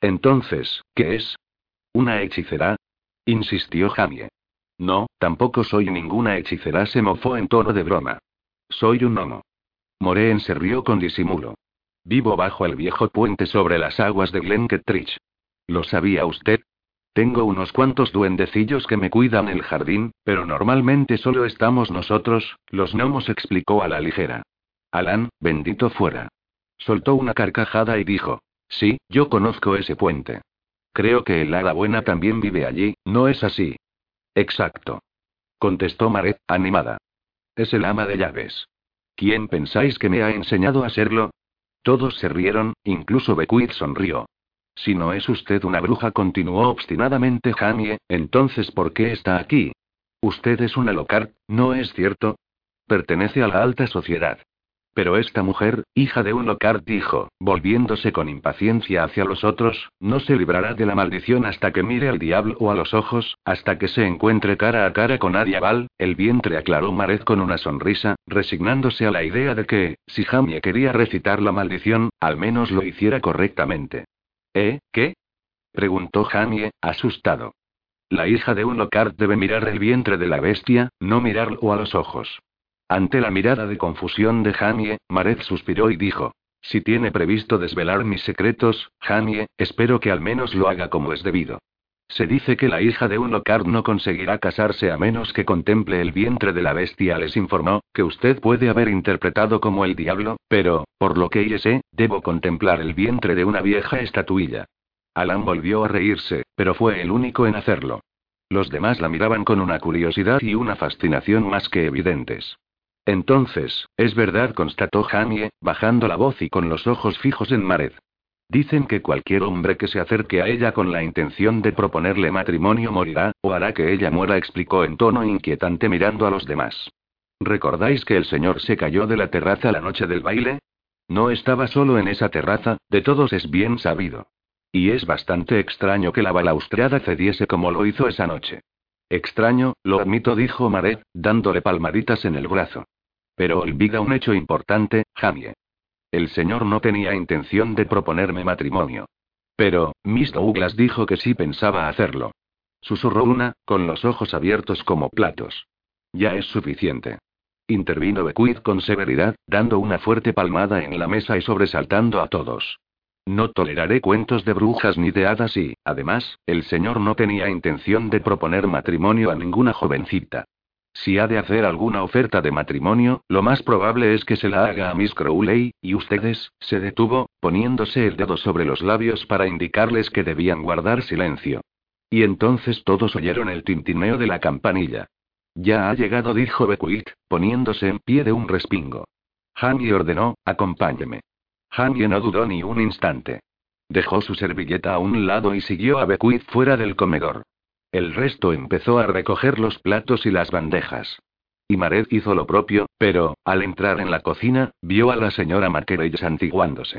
Speaker 1: Entonces, ¿qué es? ¿Una hechicera? insistió Jamie. No, tampoco soy ninguna hechicera, se mofó en tono de broma. Soy un gnomo. Moreen se rió con disimulo. Vivo bajo el viejo puente sobre las aguas de Glenketrich. ¿Lo sabía usted? Tengo unos cuantos duendecillos que me cuidan el jardín, pero normalmente solo estamos nosotros, los gnomos explicó a la ligera. Alan, bendito fuera. Soltó una carcajada y dijo: Sí, yo conozco ese puente. Creo que el hada buena también vive allí, ¿no es así? Exacto. Contestó Maret, animada. Es el ama de llaves. ¿Quién pensáis que me ha enseñado a serlo? Todos se rieron, incluso Beckwith sonrió. Si no es usted una bruja, continuó obstinadamente Jamie, entonces ¿por qué está aquí? Usted es una locar, ¿no es cierto? Pertenece a la alta sociedad. Pero esta mujer, hija de un locar, dijo, volviéndose con impaciencia hacia los otros, no se librará de la maldición hasta que mire al diablo o a los ojos, hasta que se encuentre cara a cara con Adiabal, el vientre aclaró Marez con una sonrisa, resignándose a la idea de que, si Jamie quería recitar la maldición, al menos lo hiciera correctamente. ¿Eh, qué? preguntó Jamie, asustado. La hija de un locar debe mirar el vientre de la bestia, no mirarlo a los ojos. Ante la mirada de confusión de Jamie, Marez suspiró y dijo: Si tiene previsto desvelar mis secretos, Jamie, espero que al menos lo haga como es debido. Se dice que la hija de un locar no conseguirá casarse a menos que contemple el vientre de la bestia. Les informó, que usted puede haber interpretado como el diablo, pero, por lo que yo sé, debo contemplar el vientre de una vieja estatuilla. Alan volvió a reírse, pero fue el único en hacerlo. Los demás la miraban con una curiosidad y una fascinación más que evidentes. Entonces, es verdad, constató Jamie, bajando la voz y con los ojos fijos en Mared. Dicen que cualquier hombre que se acerque a ella con la intención de proponerle matrimonio morirá, o hará que ella muera, explicó en tono inquietante mirando a los demás. ¿Recordáis que el señor se cayó de la terraza la noche del baile? No estaba solo en esa terraza, de todos es bien sabido. Y es bastante extraño que la balaustrada cediese como lo hizo esa noche. Extraño, lo admito, dijo Maret, dándole palmaditas en el brazo. Pero olvida un hecho importante, Jamie. El señor no tenía intención de proponerme matrimonio. Pero, Miss Douglas dijo que sí pensaba hacerlo. Susurró una, con los ojos abiertos como platos. Ya es suficiente. Intervino Beckwith con severidad, dando una fuerte palmada en la mesa y sobresaltando a todos. No toleraré cuentos de brujas ni de hadas y, además, el señor no tenía intención de proponer matrimonio a ninguna jovencita. Si ha de hacer alguna oferta de matrimonio, lo más probable es que se la haga a Miss Crowley, y ustedes, se detuvo, poniéndose el dedo sobre los labios para indicarles que debían guardar silencio. Y entonces todos oyeron el tintineo de la campanilla. Ya ha llegado, dijo Beckwith, poniéndose en pie de un respingo. Hanny ordenó, acompáñeme. Hanny no dudó ni un instante. Dejó su servilleta a un lado y siguió a Beckwith fuera del comedor. El resto empezó a recoger los platos y las bandejas. Y Mared hizo lo propio, pero, al entrar en la cocina, vio a la señora Mackerey santiguándose.